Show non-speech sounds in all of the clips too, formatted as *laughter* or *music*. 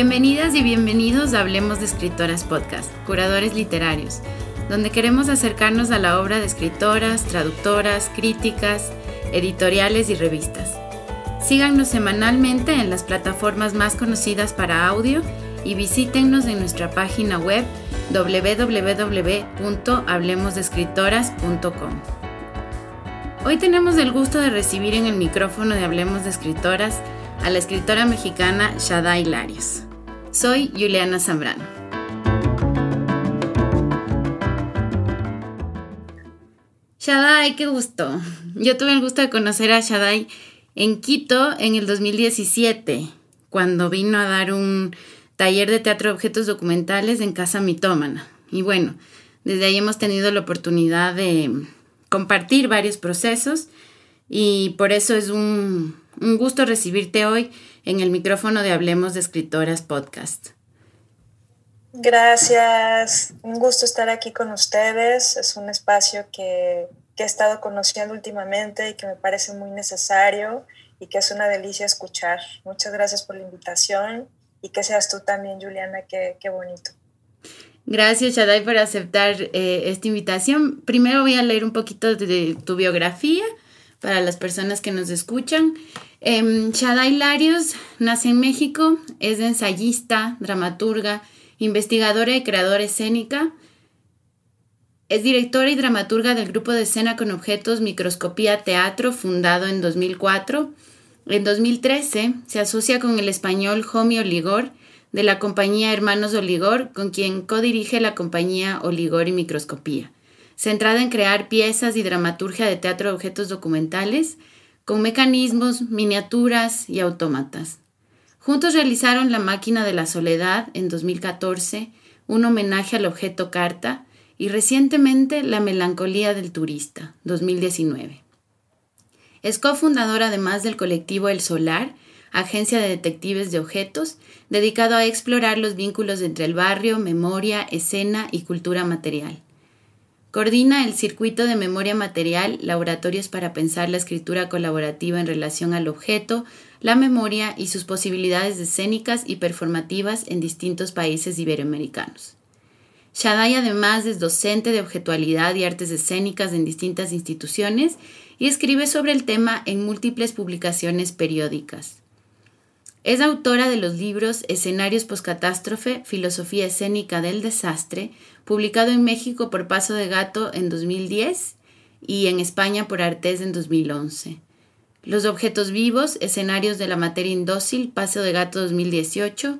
Bienvenidas y bienvenidos a Hablemos de Escritoras Podcast, curadores literarios, donde queremos acercarnos a la obra de escritoras, traductoras, críticas, editoriales y revistas. Síganos semanalmente en las plataformas más conocidas para audio y visítennos en nuestra página web www.hablemosdeescritoras.com. Hoy tenemos el gusto de recibir en el micrófono de Hablemos de Escritoras a la escritora mexicana Shadai Larios. Soy Juliana Zambrano. Shadai, qué gusto. Yo tuve el gusto de conocer a Shadai en Quito en el 2017, cuando vino a dar un taller de teatro de objetos documentales en Casa Mitómana. Y bueno, desde ahí hemos tenido la oportunidad de compartir varios procesos y por eso es un, un gusto recibirte hoy en el micrófono de Hablemos de Escritoras Podcast. Gracias, un gusto estar aquí con ustedes. Es un espacio que, que he estado conociendo últimamente y que me parece muy necesario y que es una delicia escuchar. Muchas gracias por la invitación y que seas tú también, Juliana, qué, qué bonito. Gracias, Shadai, por aceptar eh, esta invitación. Primero voy a leer un poquito de tu biografía para las personas que nos escuchan. Eh, Shadai Larios nace en México, es ensayista, dramaturga, investigadora y creadora escénica. Es directora y dramaturga del grupo de escena con objetos Microscopía Teatro, fundado en 2004. En 2013 se asocia con el español Jomi Oligor de la compañía Hermanos Oligor, con quien codirige la compañía Oligor y Microscopía centrada en crear piezas y dramaturgia de teatro de objetos documentales con mecanismos, miniaturas y autómatas. Juntos realizaron La máquina de la soledad en 2014, un homenaje al objeto carta, y recientemente La melancolía del turista, 2019. Es cofundadora además del colectivo El Solar, agencia de detectives de objetos, dedicado a explorar los vínculos entre el barrio, memoria, escena y cultura material. Coordina el circuito de memoria material, laboratorios para pensar la escritura colaborativa en relación al objeto, la memoria y sus posibilidades escénicas y performativas en distintos países iberoamericanos. Shadai además es docente de objetualidad y artes escénicas en distintas instituciones y escribe sobre el tema en múltiples publicaciones periódicas. Es autora de los libros Escenarios Postcatástrofe, Filosofía Escénica del Desastre, publicado en México por Paso de Gato en 2010 y en España por Artés en 2011. Los objetos vivos, escenarios de la materia indócil, Paso de Gato 2018,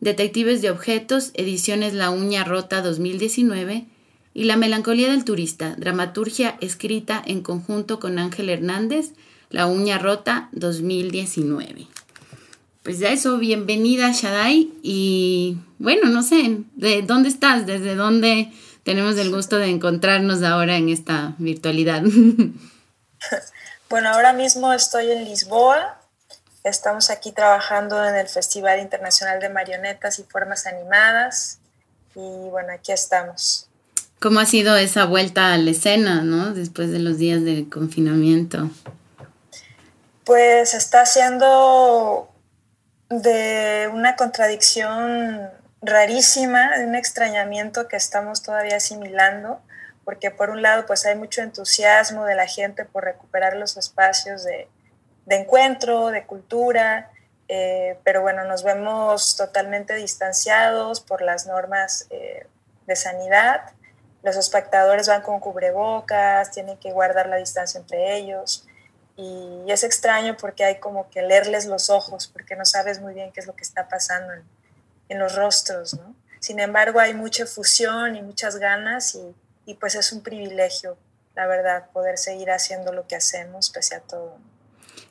Detectives de Objetos, ediciones La Uña Rota 2019 y La Melancolía del Turista, dramaturgia escrita en conjunto con Ángel Hernández, La Uña Rota 2019 pues ya eso, bienvenida Shadai y bueno, no sé, ¿de dónde estás? ¿Desde dónde tenemos el gusto de encontrarnos ahora en esta virtualidad? *laughs* Bueno, ahora mismo estoy en Lisboa. Estamos aquí trabajando en el Festival Internacional de Marionetas y Formas Animadas. Y bueno, aquí estamos. ¿Cómo ha sido esa vuelta a la escena, no? Después de los días de confinamiento. Pues está siendo de una contradicción rarísima, de un extrañamiento que estamos todavía asimilando, porque por un lado pues hay mucho entusiasmo de la gente por recuperar los espacios de, encuentro, de cultura, eh, pero bueno, nos vemos totalmente distanciados por las normas eh, de sanidad. Los espectadores van con cubrebocas, tienen que guardar la distancia entre ellos y es extraño porque hay como que leerles los ojos, porque no sabes muy bien qué es lo que está pasando en, los rostros, ¿no? Sin embargo, hay mucha fusión y muchas ganas y, y, pues es un privilegio, la verdad, poder seguir haciendo lo que hacemos pese a todo.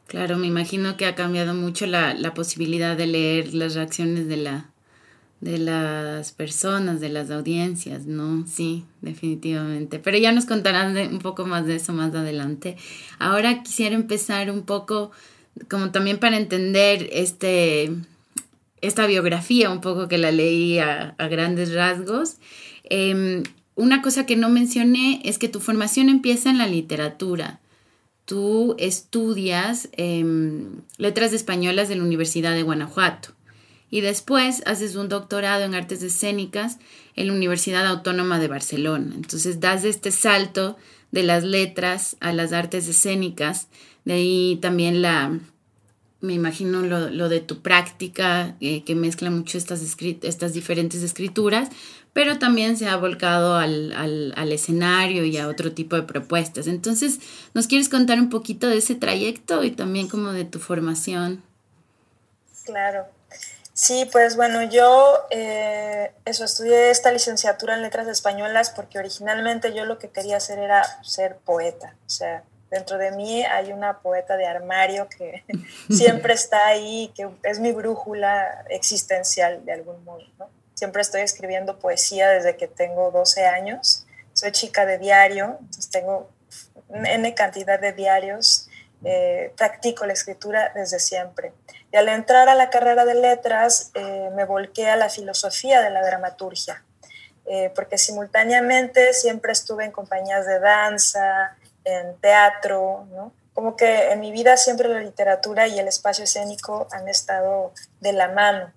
Claro, me imagino que ha cambiado mucho la, la posibilidad de leer las reacciones de la, de las personas, de las audiencias, ¿no? Sí, definitivamente. Pero ya nos contarán un poco más de eso más adelante. Ahora quisiera empezar un poco, como también para entender este, esta biografía, un poco que la leí a, grandes rasgos. Em, una cosa que no mencioné es que tu formación empieza en la literatura. Tú estudias em, letras españolas de la Universidad de Guanajuato y después haces un doctorado en artes escénicas en la Universidad Autónoma de Barcelona. Entonces das este salto de las letras a las artes escénicas, de ahí también la, me imagino lo, de tu práctica, eh, que mezcla mucho estas, estas diferentes escrituras, pero también se ha volcado al, al, escenario y a otro tipo de propuestas. Entonces, ¿nos quieres contar un poquito de ese trayecto y también como de tu formación? Claro. Sí, pues bueno, yo eh, eso estudié esta licenciatura en letras españolas porque originalmente yo lo que quería hacer era ser poeta. O sea, dentro de mí hay una poeta de armario que *laughs* siempre está ahí, que es mi brújula existencial de algún modo. Siempre estoy escribiendo poesía desde que tengo 12 años. Soy chica de diario, entonces tengo N cantidad de diarios. Eh, practico la escritura desde siempre. Y al entrar a la carrera de letras, eh, me volqué a la filosofía de la dramaturgia, eh, porque simultáneamente siempre estuve en compañías de danza, en teatro, ¿no? Como que en mi vida siempre la literatura y el espacio escénico han estado de la mano.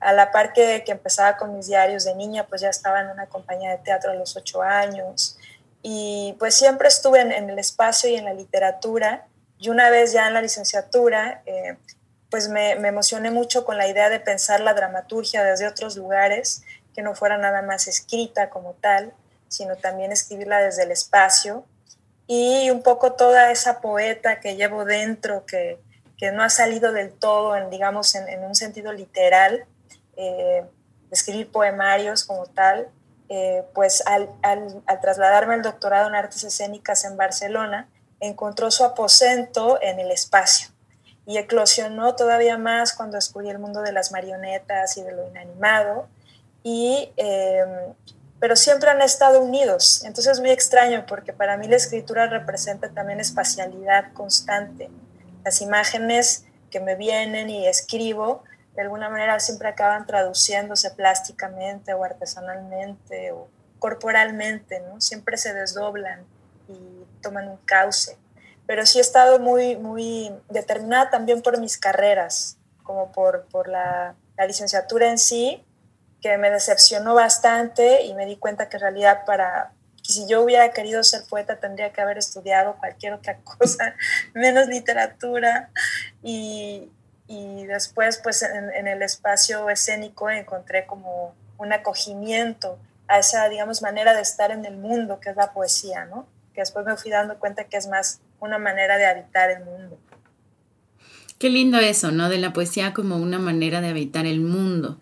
A la par que, que empezaba con mis diarios de niña, pues ya estaba en una compañía de teatro a los ocho años. Y pues siempre estuve en, en el espacio y en la literatura. Y una vez ya en la licenciatura, eh, pues me, emocioné mucho con la idea de pensar la dramaturgia desde otros lugares, que no fuera nada más escrita como tal, sino también escribirla desde el espacio. Y un poco toda esa poeta que llevo dentro, que, no ha salido del todo, en, digamos, en, un sentido literal, eh, escribir poemarios como tal, eh, pues al, al, trasladarme al doctorado en artes escénicas en Barcelona, encontró su aposento en el espacio y eclosionó todavía más cuando descubrí el mundo de las marionetas y de lo inanimado. Y, em, pero siempre han estado unidos. Entonces es muy extraño porque para mí la escritura representa también espacialidad constante. Las imágenes que me vienen y escribo, de alguna manera siempre acaban traduciéndose plásticamente o artesanalmente o corporalmente, ¿no? Siempre se desdoblan y toman un cauce pero sí he estado muy, muy determinada también por mis carreras, como por, por la, licenciatura en sí, que me decepcionó bastante y me di cuenta que en realidad para, si yo hubiera querido ser poeta tendría que haber estudiado cualquier otra *laughs* cosa, menos literatura. Y, y después, pues en, en, el espacio escénico encontré como un acogimiento a esa, digamos, manera de estar en el mundo, que es la poesía, ¿no? Que después me fui dando cuenta que es más una manera de habitar el mundo. Qué lindo eso, ¿no? De la poesía como una manera de habitar el mundo.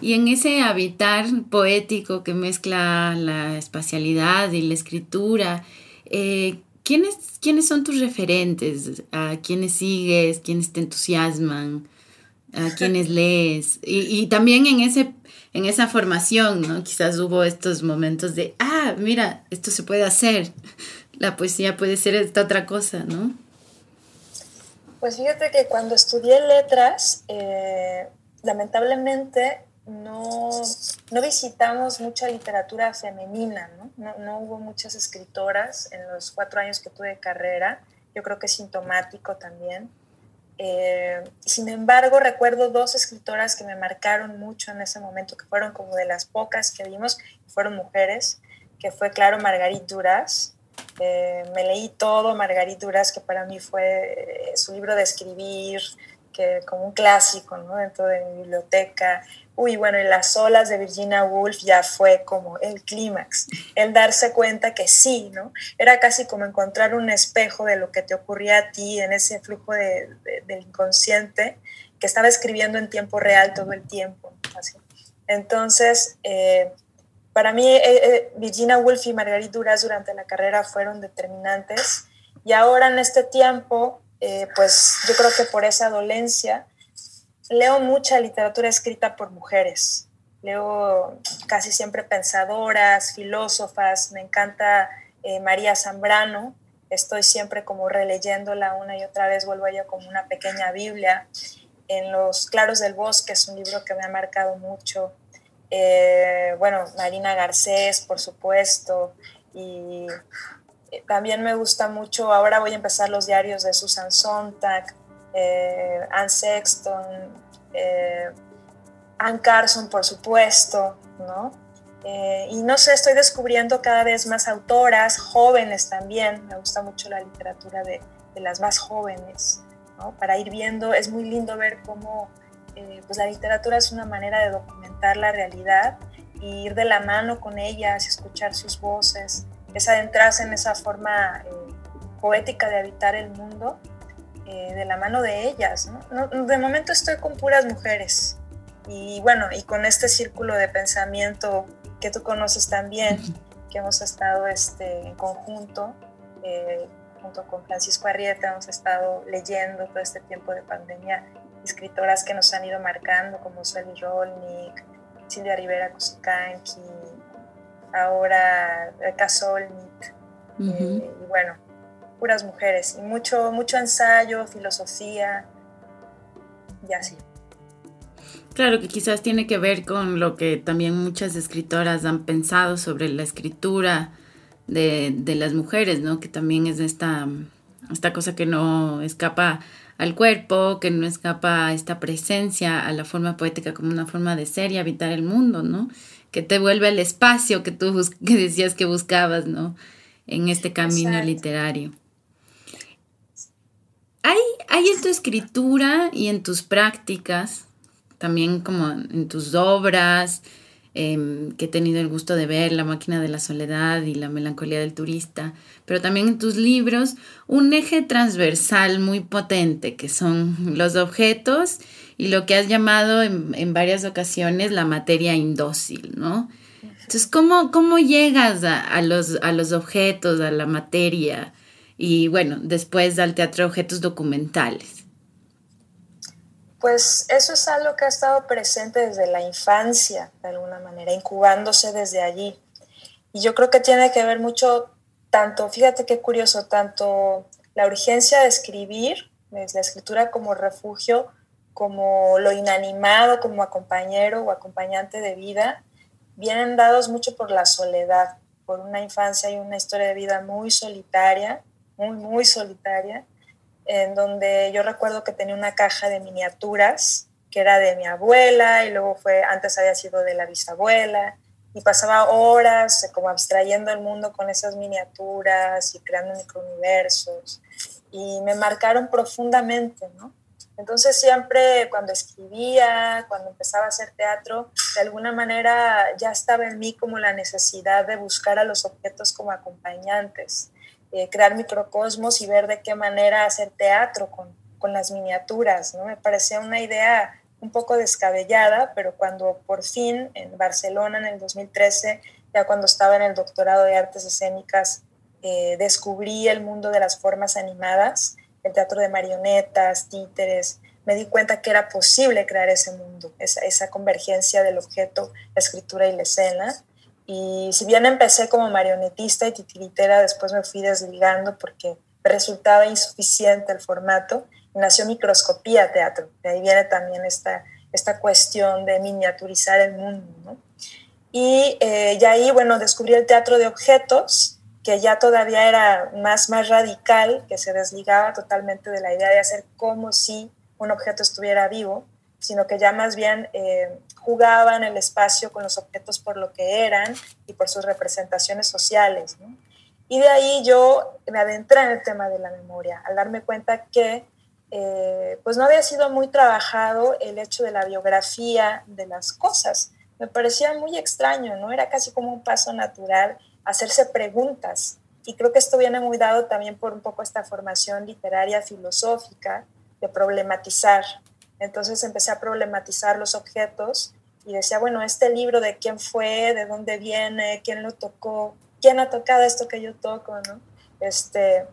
Y en ese habitar poético que mezcla la espacialidad y la escritura, eh, ¿quiénes, ¿quiénes son tus referentes? ¿A quiénes sigues? ¿Quiénes te entusiasman? ¿A quiénes *laughs* lees? Y, y también en, ese, en esa formación, ¿no? Quizás hubo estos momentos de, ah, mira, esto se puede hacer la poesía puede ser esta otra cosa, ¿no? Pues fíjate que cuando estudié letras, eh, lamentablemente no, no, visitamos mucha literatura femenina, ¿no? ¿no? hubo muchas escritoras en los cuatro años que tuve carrera, yo creo que es sintomático también. Eh, sin embargo, recuerdo dos escritoras que me marcaron mucho en ese momento, que fueron como de las pocas que vimos, fueron mujeres, que fue, claro, Margarit Duras, eh, me leí todo Margarita Duras, que para mí fue eh, su libro de escribir, que como un clásico ¿no? dentro de mi biblioteca. Uy, bueno, y las olas de Virginia Woolf ya fue como el clímax, el darse cuenta que sí, ¿no? Era casi como encontrar un espejo de lo que te ocurría a ti en ese flujo de, del inconsciente que estaba escribiendo en tiempo real todo el tiempo. Entonces, eh, para mí, eh, eh, Virginia Woolf y Margarita Duras durante la carrera fueron determinantes y ahora en este tiempo, eh, pues yo creo que por esa dolencia, leo mucha literatura escrita por mujeres. Leo casi siempre pensadoras, filósofas, me encanta María Zambrano, estoy siempre como releyéndola una y otra vez, vuelvo a ella como una pequeña Biblia. En Los Claros del Bosque es un libro que me ha marcado mucho. Eh, bueno, Marina Garcés, por supuesto, y también me gusta mucho, ahora voy a empezar los diarios de Susan Sontag, eh, Anne Sexton, eh, Ann Carson, por supuesto, ¿no? Eh, y no sé, estoy descubriendo cada vez más autoras, jóvenes también, me gusta mucho la literatura de, de las más jóvenes, ¿no? Para ir viendo, es muy lindo ver cómo eh, pues la literatura es una manera de documentar la realidad y ir de la mano con ellas, escuchar sus voces, es adentrarse en esa forma eh, poética de habitar el mundo de la mano de ellas. ¿no? De momento estoy con puras mujeres y bueno, y con este círculo de pensamiento que tú conoces también, que hemos estado este, en conjunto, eh, junto con Francisco Arrieta, hemos estado leyendo todo este tiempo de pandemia escritoras que nos han ido marcando, como Sueli Rolnik, Silvia Rivera Kusukanki, ahora Reka Solnit, eh, y bueno, puras mujeres, y mucho, mucho ensayo, filosofía, y así. Claro que quizás tiene que ver con lo que también muchas escritoras han pensado sobre la escritura de, las mujeres, ¿no? Que también es esta, esta cosa que no escapa al cuerpo, que no escapa a esta presencia, a la forma poética como una forma de ser y habitar el mundo, ¿no? Que te vuelve al espacio que tú *laughs* que decías que buscabas, ¿no? En este camino literario. ¿Hay, ¿Hay en tu escritura y en tus prácticas también como en tus obras, em, que he tenido el gusto de ver, La máquina de la soledad y La melancolía del turista, pero también en tus libros, un eje transversal muy potente, que son los objetos y lo que has llamado en, varias ocasiones la materia indócil, ¿no? Entonces, ¿cómo, cómo llegas a, los, a los objetos, a la materia? Y bueno, después al teatro de objetos documentales. Pues eso es algo que ha estado presente desde la infancia, de alguna manera, incubándose desde allí. Y yo creo que tiene que ver mucho, tanto, fíjate qué curioso, tanto la urgencia de escribir, la escritura como refugio, como lo inanimado, como acompañero o acompañante de vida, vienen dados mucho por la soledad, por una infancia y una historia de vida muy solitaria, muy, muy solitaria, en donde yo recuerdo que tenía una caja de miniaturas que era de mi abuela y luego fue, antes había sido de la bisabuela y pasaba horas eh, como abstrayendo el mundo con esas miniaturas y creando microuniversos y me marcaron profundamente, ¿no? Entonces siempre cuando escribía, cuando empezaba a hacer teatro, de alguna manera ya estaba en mí como la necesidad de buscar a los objetos como acompañantes eh, crear microcosmos y ver de qué manera hacer teatro con, con las miniaturas. ¿no? Me parecía una idea un poco descabellada, pero cuando por fin en Barcelona en el 2013, ya cuando estaba en el doctorado de artes escénicas, eh, descubrí el mundo de las formas animadas, el teatro de marionetas, títeres, me di cuenta que era posible crear ese mundo, esa, esa convergencia del objeto, la escritura y la escena. Y si bien empecé como marionetista y titiritera, después me fui desligando porque resultaba insuficiente el formato. Nació Microscopía Teatro. De ahí viene también esta, esta cuestión de miniaturizar el mundo. Y eh, ya ahí, bueno, descubrí el teatro de objetos, que ya todavía era más, más radical, que se desligaba totalmente de la idea de hacer como si un objeto estuviera vivo, sino que ya más bien eh, jugaban el espacio con los objetos por lo que eran y por sus representaciones sociales. Y de ahí yo me adentré en el tema de la memoria, al darme cuenta que eh, pues no había sido muy trabajado el hecho de la biografía de las cosas. Me parecía muy extraño, ¿no? Era casi como un paso natural hacerse preguntas. Y creo que esto viene muy dado también por un poco esta formación literaria filosófica de problematizar entonces empecé a problematizar los objetos y decía, bueno, este libro de quién fue, de dónde viene, quién lo tocó, quién ha tocado esto que yo toco, ¿no? Este,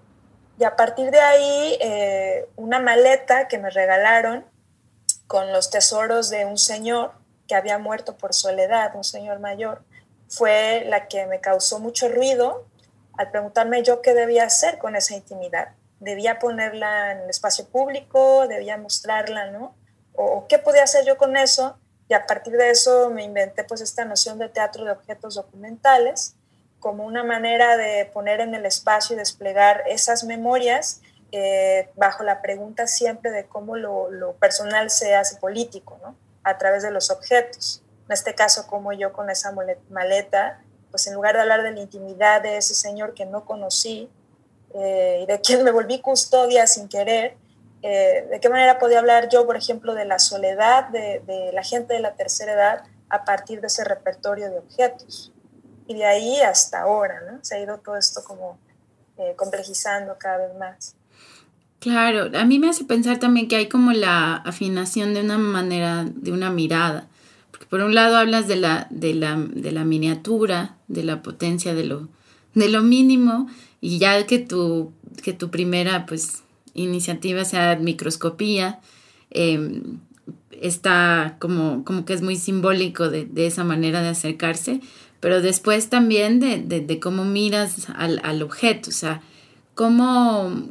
y a partir de ahí, eh, una maleta que me regalaron con los tesoros de un señor que había muerto por soledad, un señor mayor, fue la que me causó mucho ruido al preguntarme yo qué debía hacer con esa intimidad debía ponerla en el espacio público, debía mostrarla, ¿no? O, qué podía hacer yo con eso. Y a partir de eso me inventé pues esta noción de teatro de objetos documentales como una manera de poner en el espacio y desplegar esas memorias eh, bajo la pregunta siempre de cómo lo, personal se hace político, ¿no? a través de los objetos. En este caso, como yo con esa maleta, pues en lugar de hablar de la intimidad de ese señor que no conocí eh, y de quien me volví custodia sin querer, eh, ¿de qué manera podía hablar yo, por ejemplo, de la soledad de, la gente de la tercera edad a partir de ese repertorio de objetos? Y de ahí hasta ahora, ¿no? Se ha ido todo esto como eh, complejizando cada vez más. Claro, a mí me hace pensar también que hay como la afinación de una manera, de una mirada. Porque por un lado hablas de la, de la, de la miniatura, de la potencia de lo, de lo mínimo, y ya que tu, que tu primera pues, iniciativa sea microscopía, em, está como, como que es muy simbólico de, de, esa manera de acercarse, pero después también de, de, cómo miras al, al, objeto, o sea, cómo,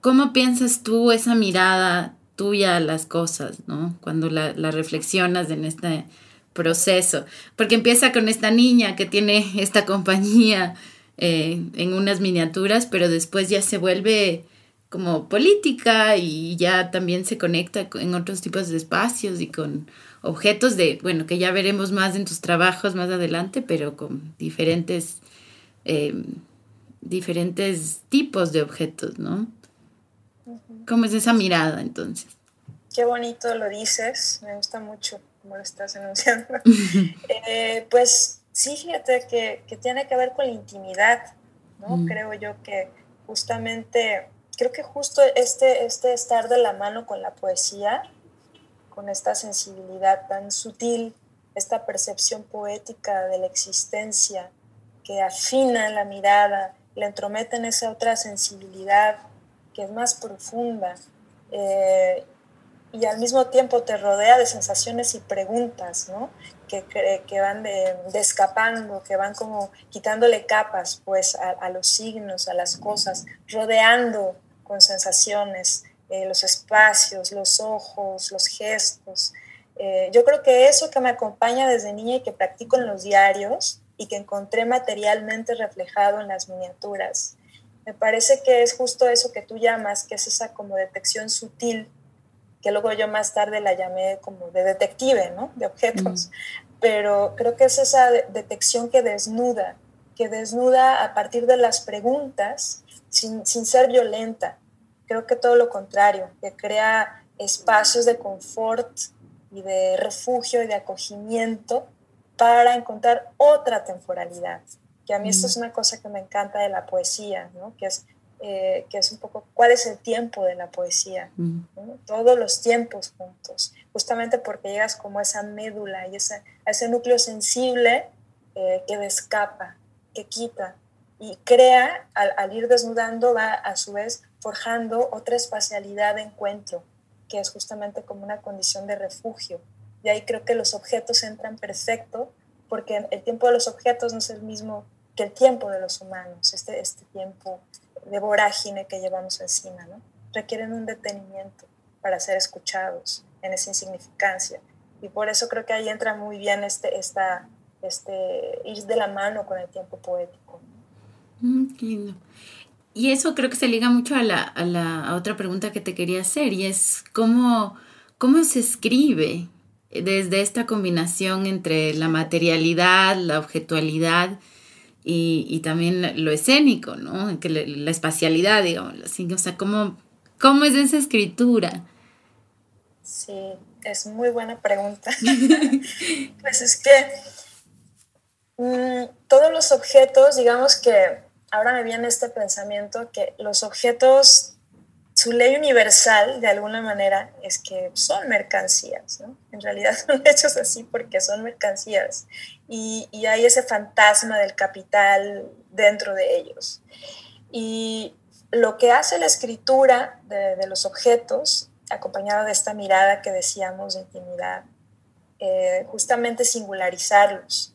cómo piensas tú esa mirada tuya a las cosas, ¿no? Cuando la, la reflexionas en este proceso, porque empieza con esta niña que tiene esta compañía eh, en unas miniaturas, pero después ya se vuelve como política y ya también se conecta en otros tipos de espacios y con objetos de, bueno, que ya veremos más en tus trabajos más adelante, pero con diferentes, eh, diferentes tipos de objetos, ¿no? ¿Cómo es esa mirada entonces? Qué bonito lo dices, me gusta mucho cómo lo estás enunciando. *laughs* Eh, pues sí, fíjate que, que, tiene que ver con la intimidad, ¿no? Mm. Creo yo que justamente, creo que justo este, este estar de la mano con la poesía con esta sensibilidad tan sutil, esta percepción poética de la existencia que afina la mirada, le entromete en esa otra sensibilidad que es más profunda eh, y al mismo tiempo te rodea de sensaciones y preguntas, ¿no? Que, que, van de, escapando, que van como quitándole capas pues a los signos, a las cosas, rodeando con sensaciones, eh, los espacios, los ojos, los gestos. Eh, yo creo que eso que me acompaña desde niña y que practico en los diarios y que encontré materialmente reflejado en las miniaturas, me parece que es justo eso que tú llamas, que es esa como detección sutil, que luego yo más tarde la llamé como de detective, ¿no? De objetos. Pero creo que es esa detección que desnuda, que desnuda a partir de las preguntas, sin, sin ser violenta, Creo que todo lo contrario, que crea espacios de confort y de refugio y de acogimiento para encontrar otra temporalidad. Que a mí esto es una cosa que me encanta de la poesía, ¿no? que, es, eh, que es un poco cuál es el tiempo de la poesía. Todos los tiempos juntos, justamente porque llegas como a esa médula y ese, a ese núcleo sensible eh, que descapa, que quita y crea, al, ir desnudando, va a su vez forjando otra espacialidad de encuentro, que es justamente como una condición de refugio. Y ahí creo que los objetos entran perfecto, porque el tiempo de los objetos no es el mismo que el tiempo de los humanos, este, este tiempo de vorágine que llevamos encima, ¿no? Requieren un detenimiento para ser escuchados en esa insignificancia. Y por eso creo que ahí entra muy bien este, esta, este, ir de la mano con el tiempo poético. Mm, lindo. Y eso creo que se liga mucho a la, a la otra pregunta que te quería hacer y es cómo, cómo se escribe desde esta combinación entre la materialidad, la objetualidad y, y también lo escénico, ¿no? Que la, espacialidad, digamos, así, o sea, ¿cómo, ¿cómo es esa escritura? Sí, es muy buena pregunta. *laughs* pues es que mm, todos los objetos, digamos que ahora me viene este pensamiento que los objetos, su ley universal de alguna manera es que son mercancías, ¿no? En realidad *laughs* son hechos así porque son mercancías y, y hay ese fantasma del capital dentro de ellos. Y lo que hace la escritura de, los objetos, acompañada de esta mirada que decíamos de intimidad, eh, justamente singularizarlos,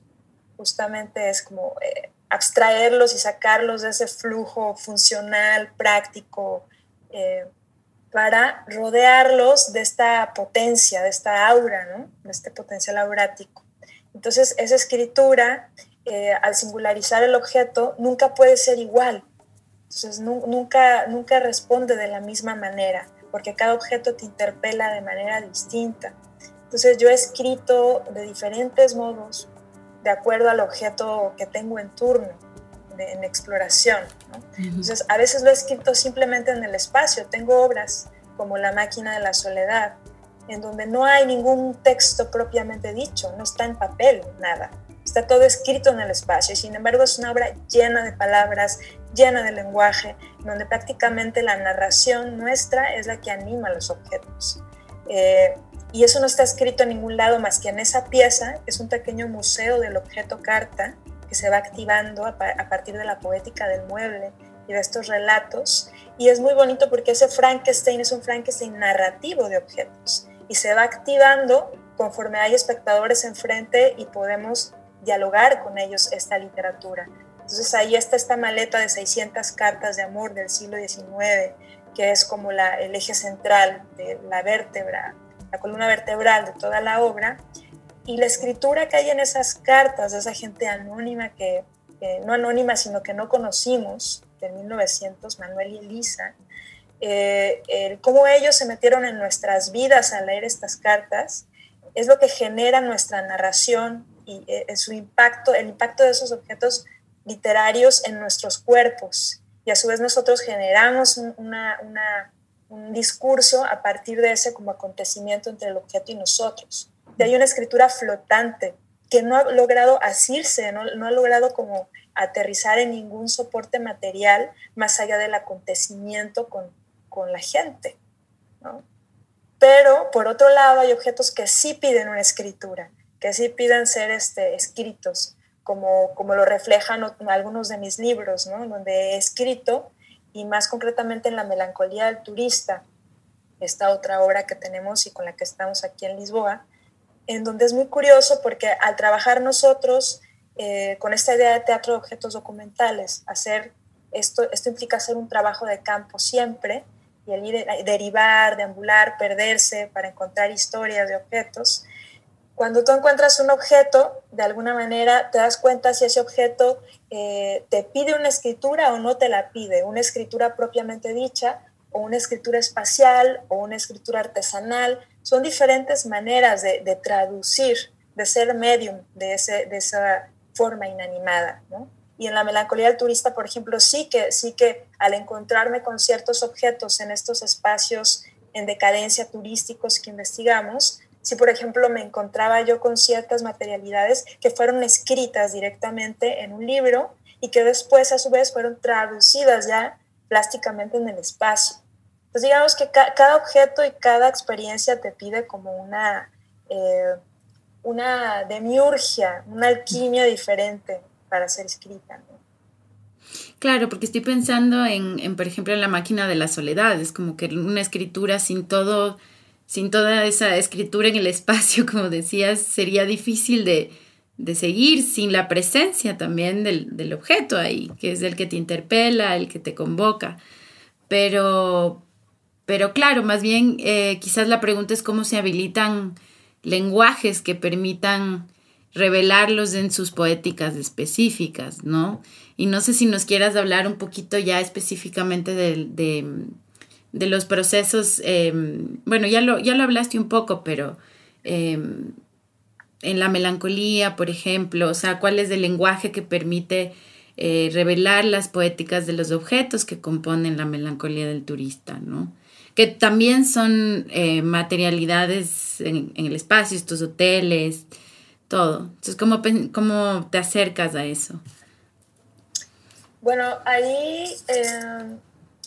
justamente es como eh, abstraerlos y sacarlos de ese flujo funcional, práctico, eh, para rodearlos de esta potencia, de esta aura, de este potencial aurático. Entonces, esa escritura, eh, al singularizar el objeto, nunca puede ser igual. Entonces, nunca, nunca responde de la misma manera, porque cada objeto te interpela de manera distinta. Entonces yo he escrito de diferentes modos de acuerdo al objeto que tengo en turno, en exploración. Entonces a veces lo he escrito simplemente en el espacio. Tengo obras como La máquina de la soledad, en donde no hay ningún texto propiamente dicho, no está en papel nada. Está todo escrito en el espacio y sin embargo es una obra llena de palabras, llena de lenguaje, donde prácticamente la narración nuestra es la que anima los objetos. Eh, y eso no está escrito en ningún lado más que en esa pieza, es un pequeño museo del objeto carta, que se va activando a, partir de la poética del mueble y de estos relatos. Y es muy bonito porque ese Frankenstein es un Frankenstein narrativo de objetos y se va activando conforme hay espectadores enfrente y podemos dialogar con ellos esta literatura. Entonces ahí está esta maleta de 600 cartas de amor del siglo XIX, que es como la, el eje central de la vértebra la columna vertebral de toda la obra, y la escritura que hay en esas cartas de esa gente anónima que, no anónima, sino que no conocimos, de 1900, Manuel y Elisa, eh, cómo ellos se metieron en nuestras vidas al leer estas cartas, es lo que genera nuestra narración y eh, su impacto, el impacto de esos objetos literarios en nuestros cuerpos. Y a su vez nosotros generamos una, una un discurso a partir de ese como acontecimiento entre el objeto y nosotros. De hay una escritura flotante que no ha logrado asirse, no, no ha logrado como aterrizar en ningún soporte material más allá del acontecimiento con, con la gente. ¿no? Pero por otro lado hay objetos que sí piden una escritura, que sí piden ser este, escritos, como, como lo reflejan algunos de mis libros, ¿no? donde he escrito y más concretamente en La melancolía del turista, esta otra obra que tenemos y con la que estamos aquí en Lisboa, en donde es muy curioso porque al trabajar nosotros eh, con esta idea de teatro de objetos documentales, hacer esto, esto implica hacer un trabajo de campo siempre y el ir, derivar, deambular, perderse para encontrar historias de objetos. Cuando tú encuentras un objeto, de alguna manera te das cuenta si ese objeto eh, te pide una escritura o no te la pide, una escritura propiamente dicha o una escritura espacial o una escritura artesanal. Son diferentes maneras de, traducir, de ser medium de, de esa forma inanimada. Y en la melancolía del turista, por ejemplo, sí que, sí que al encontrarme con ciertos objetos en estos espacios en decadencia turísticos que investigamos, si por ejemplo me encontraba yo con ciertas materialidades que fueron escritas directamente en un libro y que después a su vez fueron traducidas ya plásticamente en el espacio. Entonces digamos que cada objeto y cada experiencia te pide como una, eh, una demiurgia, una alquimia diferente para ser escrita. Claro, porque estoy pensando en, en, por ejemplo, en la máquina de la soledad, es como que una escritura sin todo sin toda esa escritura en el espacio, *laughs* como decías, sería difícil de, seguir sin la presencia también del, objeto ahí, que es el que te interpela, el que te convoca. Pero, pero claro, más bien eh, quizás la pregunta es cómo se habilitan lenguajes que permitan revelarlos en sus poéticas específicas, ¿no? Y no sé si nos quieras hablar un poquito ya específicamente de, de los procesos, em, bueno, ya lo, ya lo hablaste un poco, pero em, en la melancolía, por ejemplo, o sea, cuál es el lenguaje que permite eh, revelar las poéticas de los objetos que componen la melancolía del turista, ¿no? Que también son eh, materialidades en, el espacio, estos hoteles, todo. Entonces, ¿cómo, ¿cómo te acercas a eso? Bueno, ahí em,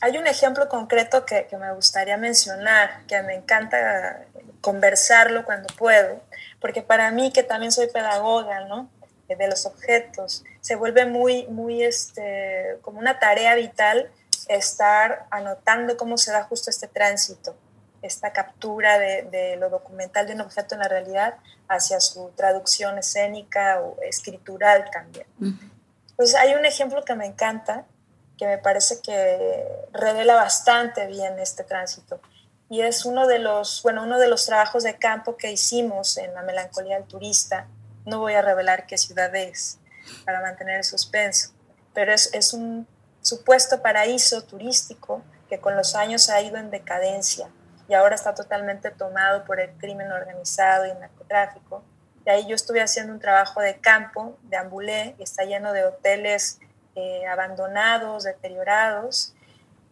hay un ejemplo concreto que, me gustaría mencionar, que me encanta conversarlo cuando puedo, porque para mí, que también soy pedagoga, ¿no? De los objetos, se vuelve muy, muy, este, como una tarea vital estar anotando cómo se da justo este tránsito, esta captura de, de, lo documental de un objeto en la realidad hacia su traducción escénica o escritural también. Pues hay un ejemplo que me encanta, que me parece que revela bastante bien este tránsito. Y es uno de los, bueno, uno de los trabajos de campo que hicimos en la melancolía del turista. No voy a revelar qué ciudad es para mantener el suspenso, pero es, es un supuesto paraíso turístico que con los años ha ido en decadencia. y ahora está totalmente tomado por el crimen organizado y el narcotráfico. Y ahí yo estuve haciendo un trabajo de campo, de ambulé, y está lleno de hoteles eh, abandonados, deteriorados.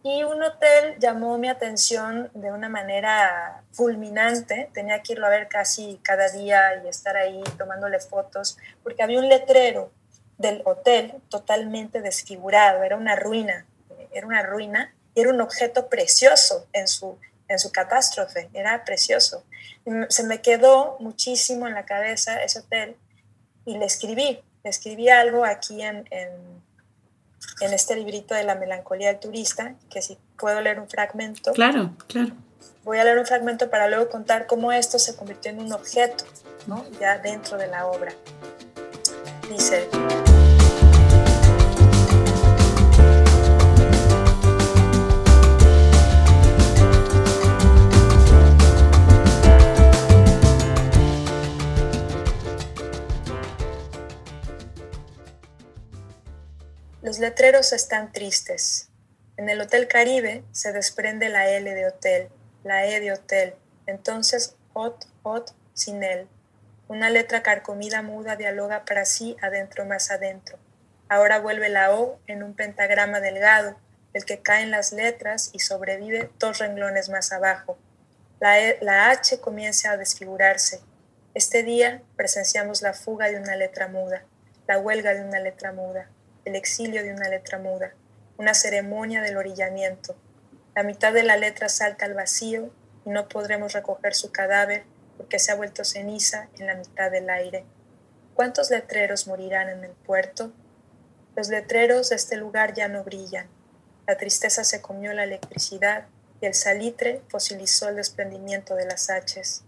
Y un hotel llamó mi atención de una manera fulminante. Tenía que irlo a ver casi cada día y estar ahí tomándole fotos, porque había un letrero del hotel totalmente desfigurado, era una ruina, era una ruina y era un objeto precioso en su, en su catástrofe, era precioso. se me quedó muchísimo en la cabeza ese hotel y le escribí, le escribí algo aquí en, en, en este librito de la melancolía del turista, que si puedo leer un fragmento. Claro, claro. Voy a leer un fragmento para luego contar cómo esto se convirtió en un objeto, ¿no? ya dentro de la obra. Dice... Los letreros están tristes. En el Hotel Caribe se desprende la L de hotel, la E de hotel, entonces hot, hot, sin él. Una letra carcomida muda dialoga para sí adentro más adentro. Ahora vuelve la O en un pentagrama delgado, el que caen las letras y sobrevive dos renglones más abajo. La, e, la H comienza a desfigurarse. Este día presenciamos la fuga de una letra muda, la huelga de una letra muda el exilio de una letra muda, una ceremonia del orillamiento. La mitad de la letra salta al vacío y no podremos recoger su cadáver porque se ha vuelto ceniza en la mitad del aire. ¿Cuántos letreros morirán en el puerto? Los letreros de este lugar ya no brillan. La tristeza se comió la electricidad y el salitre fosilizó el desprendimiento de las H's.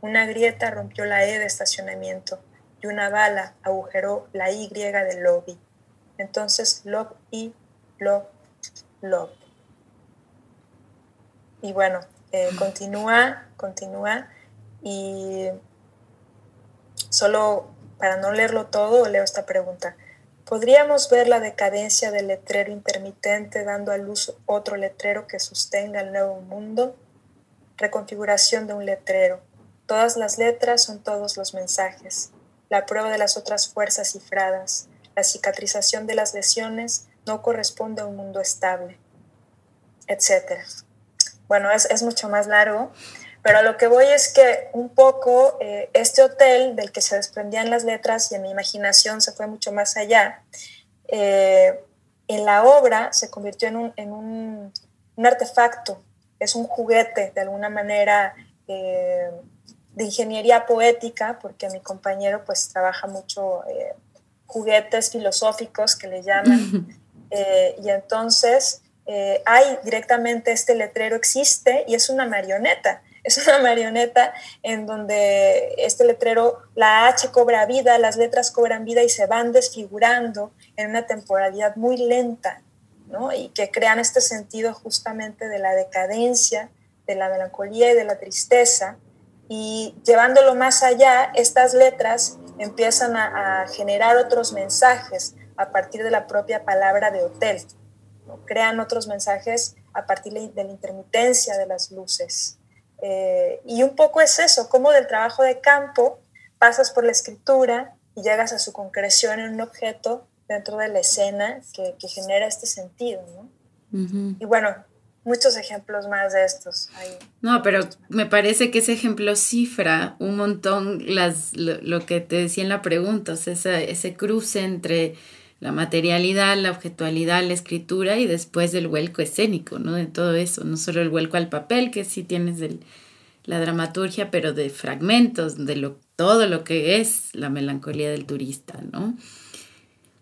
Una grieta rompió la E de estacionamiento y una bala agujeró la Y del lobby. Entonces, love y love, love. Y bueno, eh, continúa, continúa. Y solo para no leerlo todo, leo esta pregunta. ¿Podríamos ver la decadencia del letrero intermitente dando a luz otro letrero que sostenga el nuevo mundo? Reconfiguración de un letrero. Todas las letras son todos los mensajes. La prueba de las otras fuerzas cifradas la cicatrización de las lesiones no corresponde a un mundo estable, etc. Bueno, es, mucho más largo, pero a lo que voy es que un poco eh, este hotel del que se desprendían las letras y en mi imaginación se fue mucho más allá, eh, en la obra se convirtió en un, en un, artefacto, es un juguete de alguna manera eh, de ingeniería poética, porque mi compañero pues trabaja mucho juguetes filosóficos que le llaman. *laughs* Eh, y entonces eh, hay directamente este letrero existe y es una marioneta. *laughs* Es una marioneta en donde este letrero, la H cobra vida, las letras cobran vida y se van desfigurando en una temporalidad muy lenta, ¿no? Y que crean este sentido justamente de la decadencia, de la melancolía y de la tristeza. Y llevándolo más allá, estas letras empiezan a, generar otros mensajes a partir de la propia palabra de hotel. Crean otros mensajes a partir de la intermitencia de las luces. Eh, y un poco es eso, como del trabajo de campo pasas por la escritura y llegas a su concreción en un objeto dentro de la escena que, genera este sentido. Y bueno, muchos ejemplos más de estos. No, pero me parece que ese ejemplo cifra un montón las, lo, que te decía en la pregunta, o sea, ese, ese, cruce entre la materialidad, la objetualidad, la escritura y después el vuelco escénico, ¿no? De todo eso, no solo el vuelco al papel, que sí tienes de la dramaturgia, pero de fragmentos, de lo, todo lo que es la melancolía del turista, ¿no?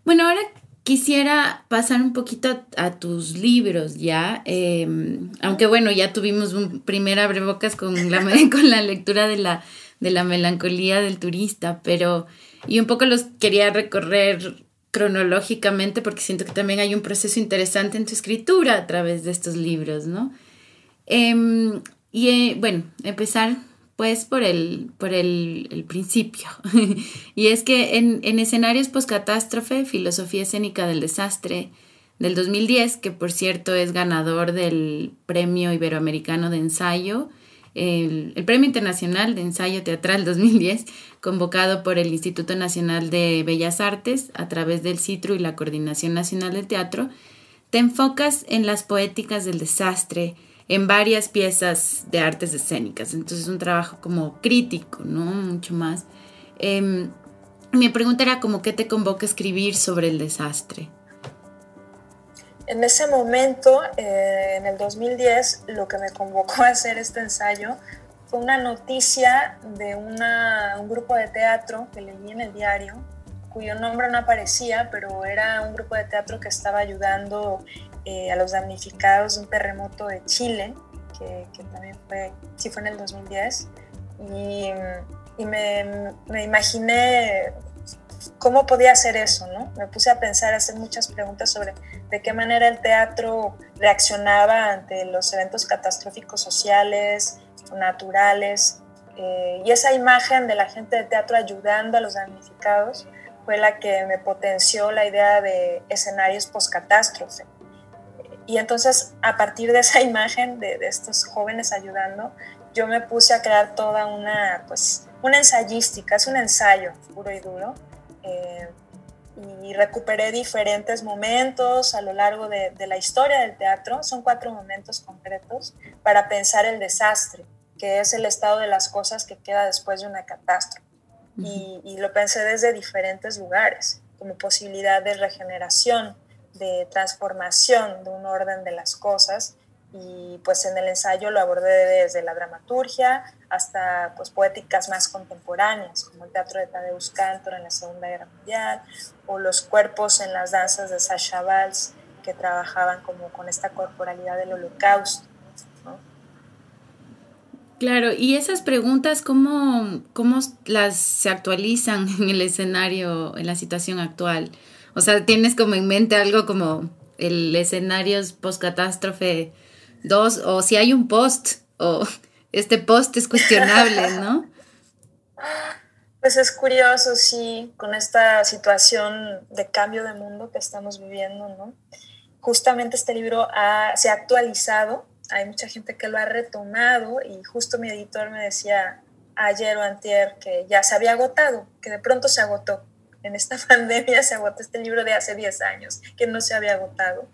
Bueno, ahora Quisiera pasar un poquito a, tus libros ya, em, aunque bueno, ya tuvimos un primer abrebocas con la, *laughs* con la lectura de la, de la melancolía del turista, pero y un poco los quería recorrer cronológicamente porque siento que también hay un proceso interesante en tu escritura a través de estos libros, ¿no? Em, y eh, bueno, empezar pues por el, por el, principio. *laughs* y es que en, en escenarios post-catástrofe, Filosofía escénica del desastre del 2010, que por cierto es ganador del Premio Iberoamericano de Ensayo, el, Premio Internacional de Ensayo Teatral 2010, convocado por el Instituto Nacional de Bellas Artes a través del CITRU y la Coordinación Nacional de Teatro, te enfocas en las poéticas del desastre, en varias piezas de artes escénicas. Entonces es un trabajo como crítico, ¿no? Mucho más. Em, mi pregunta era como qué te convoca a escribir sobre el desastre. En ese momento, eh, en el 2010, lo que me convocó a hacer este ensayo fue una noticia de un grupo de teatro que leí en el diario, cuyo nombre no aparecía, pero era un grupo de teatro que estaba ayudando eh, a los damnificados de un terremoto de Chile, que, también fue, sí fue en el 2010. Y, me, me imaginé cómo podía hacer eso, ¿no? Me puse a pensar, a hacer muchas preguntas sobre de qué manera el teatro reaccionaba ante los eventos catastróficos sociales, naturales, eh, y esa imagen de la gente de teatro ayudando a los damnificados fue la que me potenció la idea de escenarios post-catástrofe. Y entonces, a partir de esa *laughs* imagen de, de, estos jóvenes ayudando, yo me puse a crear toda una, pues, una ensayística, es un ensayo puro y duro, eh, y recuperé diferentes momentos a lo largo de, la historia del teatro, son cuatro momentos concretos, para pensar el desastre, que es el estado de las cosas que queda después de una catástrofe. y, y, lo pensé desde diferentes lugares, como posibilidad de regeneración, de transformación de un orden de las cosas y pues en el ensayo lo abordé desde la dramaturgia hasta pues poéticas más contemporáneas, como el teatro de Tadeusz Kantor en la Segunda Guerra Mundial, o los cuerpos en las danzas de Sasha Valls, que trabajaban como con esta corporalidad del holocausto. Claro, y esas preguntas, ¿cómo, ¿cómo las se actualizan en el escenario, en la situación actual? O sea, ¿tienes como en mente algo como el escenario post-catástrofe Dos, o si hay un post, o *laughs* este post es cuestionable, ¿no? *laughs* Pues es curioso, sí, con esta situación de cambio de mundo que estamos viviendo, ¿no? Justamente este libro se ha actualizado, hay mucha gente que lo ha retomado y justo mi editor me decía ayer o antier que ya se había agotado, que de pronto se agotó. En esta *laughs* pandemia se agotó este libro de hace 10 años, que no se había agotado.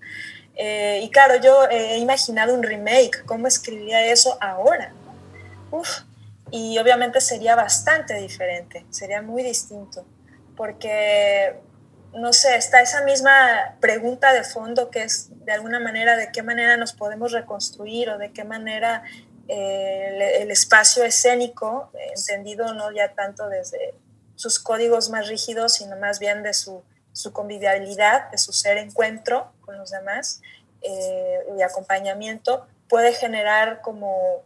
Eh, y claro, yo he imaginado un remake, cómo escribiría eso ahora. y obviamente sería bastante diferente, sería muy distinto, porque, no sé, está esa misma pregunta de fondo que es de alguna manera de qué manera nos podemos reconstruir o de qué manera eh, el, espacio escénico, entendido no ya tanto desde sus códigos más rígidos, sino más bien de su su convivialidad, de su ser encuentro con los demás eh, y acompañamiento, puede generar como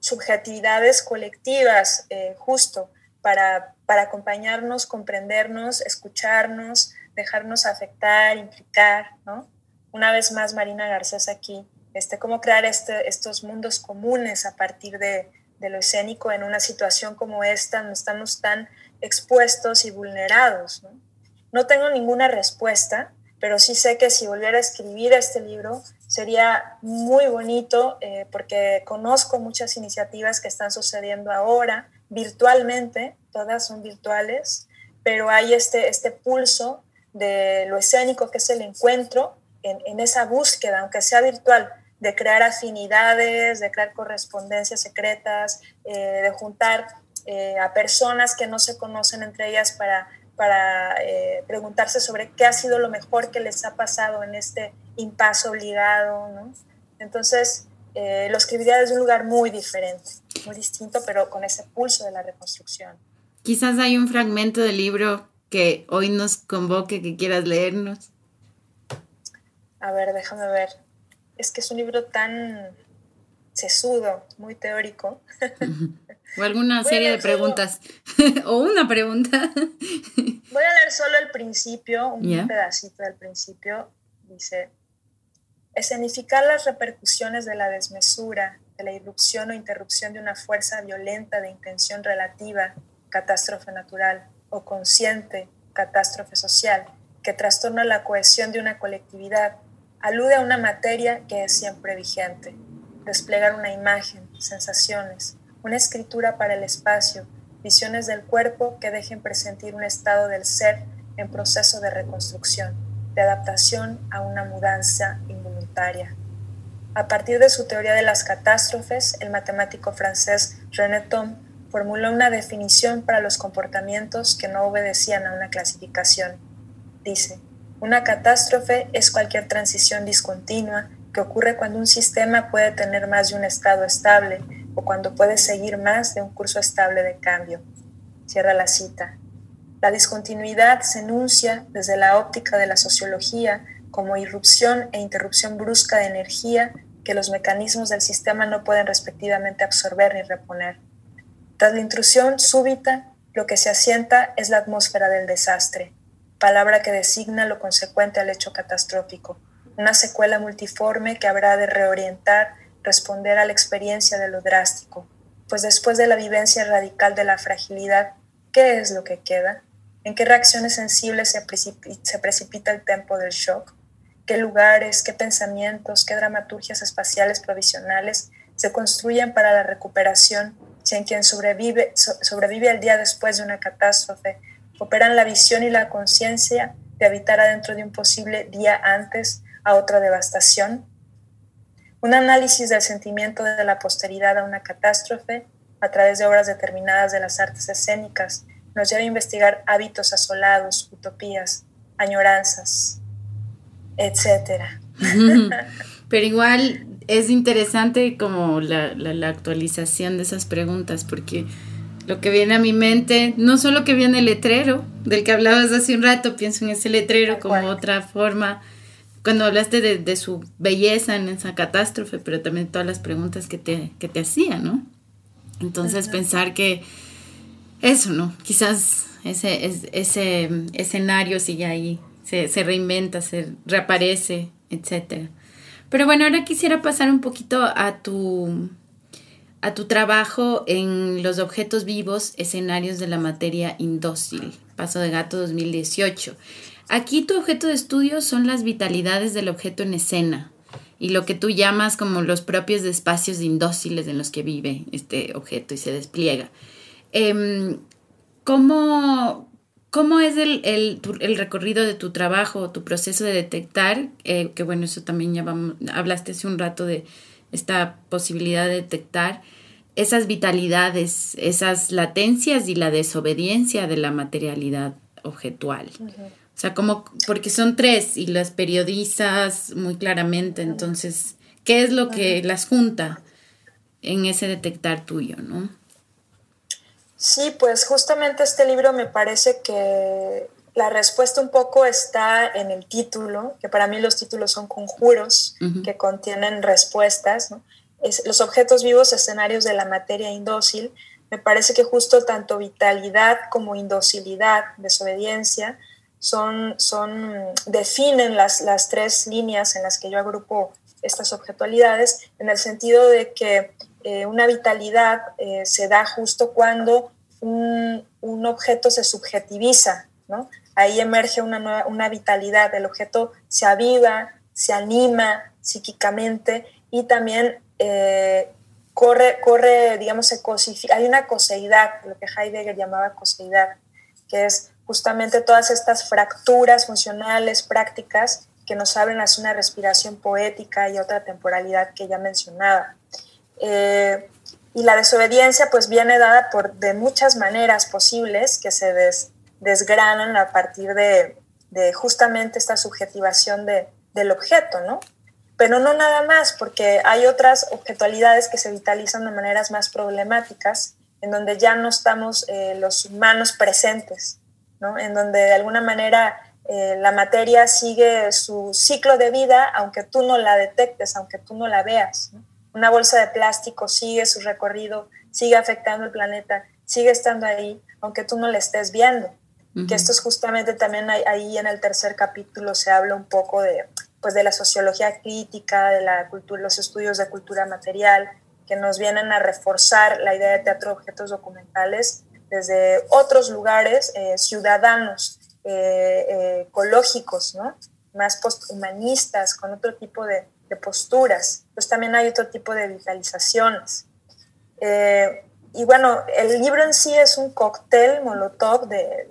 subjetividades colectivas eh, justo para, para acompañarnos, comprendernos, escucharnos, dejarnos afectar, implicar, ¿no? Una vez más, Marina Garcés aquí, este, cómo crear este, estos mundos comunes a partir de, de lo escénico en una situación como esta, no estamos tan expuestos y vulnerados, ¿no? No tengo ninguna respuesta, pero sí sé que si volviera a escribir este libro sería muy bonito eh, porque conozco muchas iniciativas que están sucediendo ahora virtualmente, todas son virtuales, pero hay este, este pulso de lo escénico que es el encuentro en, esa búsqueda, aunque sea virtual, de crear afinidades, de crear correspondencias secretas, eh, de juntar eh, a personas que no se conocen entre ellas para para eh, preguntarse sobre qué ha sido lo mejor que les ha pasado en este impaso obligado, ¿no? Entonces, lo escribiría desde un lugar muy diferente, muy distinto, pero con ese pulso de la reconstrucción. Quizás hay un fragmento del libro que hoy nos convoque, que quieras leernos. A ver, déjame ver. Es que es un libro tan sesudo, muy teórico. *laughs* O alguna serie de preguntas. *laughs* o una pregunta. *laughs* Voy a leer solo el principio, un pedacito del principio. Dice, escenificar las repercusiones de la desmesura, de la irrupción o interrupción de una fuerza violenta de intención relativa, catástrofe natural, o consciente, catástrofe social, que trastorna la cohesión de una colectividad, alude a una materia que es siempre vigente. Desplegar una imagen, sensaciones, una escritura para el espacio, visiones del cuerpo que dejen presentir un estado del ser en proceso de reconstrucción, de adaptación a una mudanza involuntaria. A partir de su teoría de las catástrofes, el matemático francés René Thom formuló una definición para los comportamientos que no obedecían a una clasificación. Dice, una catástrofe es cualquier transición discontinua que ocurre cuando un sistema puede tener más de un estado estable o cuando puede seguir más de un curso estable de cambio. Cierra la cita. La discontinuidad se enuncia desde la óptica de la sociología como irrupción e interrupción brusca de energía que los mecanismos del sistema no pueden respectivamente absorber ni reponer. Tras la intrusión súbita, lo que se asienta es la atmósfera del desastre, palabra que designa lo consecuente al hecho catastrófico, una secuela multiforme que habrá de reorientar, responder a la experiencia de lo drástico, pues después de la vivencia radical de la fragilidad, ¿qué es lo que queda? ¿En qué reacciones sensibles se, precipita el tempo del shock? ¿Qué lugares, qué pensamientos, qué dramaturgias espaciales provisionales se construyen para la recuperación si en quien sobrevive, sobrevive al día después de una catástrofe operan la visión y la conciencia de habitar adentro de un posible día antes a otra devastación. Un análisis del sentimiento de la posteridad a una catástrofe a través de obras determinadas de las artes escénicas nos lleva a investigar hábitos asolados, utopías, añoranzas, etc. *laughs* Pero igual es interesante como la, la, actualización de esas preguntas, porque lo que viene a mi mente, no solo que viene el letrero, del que hablabas hace un rato, pienso en ese letrero como otra forma cuando hablaste de, su belleza en esa catástrofe, pero también todas las preguntas que te, que te hacía, ¿no? Entonces pensar que eso, ¿no? Quizás ese, ese escenario sigue ahí, se, se reinventa, se reaparece, etc. Pero bueno, ahora quisiera pasar un poquito a tu, a tu trabajo en los objetos vivos, escenarios de la materia indócil, Paso de Gato 2018. Aquí tu objeto de estudio son las vitalidades del objeto en escena y lo que tú llamas como los propios espacios indóciles en los que vive este objeto y se despliega. Em, ¿cómo, es el, recorrido de tu trabajo, tu proceso de detectar? Eh, que bueno, eso también ya hablaste hace un rato de esta posibilidad de detectar esas vitalidades, esas latencias y la desobediencia de la materialidad objetual. O sea, como, porque son tres y las periodizas muy claramente, entonces, ¿qué es lo que las junta en ese detectar tuyo, no? Sí, pues justamente este libro me parece que la respuesta un poco está en el título, que para mí los títulos son conjuros que contienen respuestas, ¿no? Es, los objetos vivos, escenarios de la materia indócil, me parece que justo tanto vitalidad como indocilidad, desobediencia, son, son, definen las, las tres líneas en las que yo agrupo estas objetualidades, en el sentido de que eh, una vitalidad eh, se da justo cuando un, un, objeto se subjetiviza, ¿no? Ahí emerge una, nueva, una vitalidad, el objeto se aviva, se anima psíquicamente y también eh, corre, corre, digamos, se hay una coseidad, lo que Heidegger llamaba coseidad, que es justamente todas estas fracturas funcionales, prácticas, que nos abren hacia una respiración poética y otra temporalidad que ya mencionaba. Eh, y la desobediencia pues viene dada por de muchas maneras posibles que se desgranan a partir de, justamente esta subjetivación de, del objeto, ¿no? Pero no nada más, porque hay otras objetualidades que se vitalizan de maneras más problemáticas, en donde ya no estamos eh, los humanos presentes, en donde de alguna manera eh, la materia sigue su ciclo de vida aunque tú no la detectes, aunque tú no la veas. Una bolsa de plástico sigue su recorrido, sigue afectando el planeta, sigue estando ahí, aunque tú no la estés viendo. Que esto es justamente también ahí en el tercer capítulo se habla un poco de, pues de la sociología crítica, de la cultura, los estudios de cultura material, que nos vienen a reforzar la idea de teatro objetos documentales desde otros lugares eh, ciudadanos, eh, eh, ecológicos, ¿no? más posthumanistas, con otro tipo de, posturas. Pues también hay otro tipo de vitalizaciones. Y bueno, el libro en sí es un cóctel molotov de,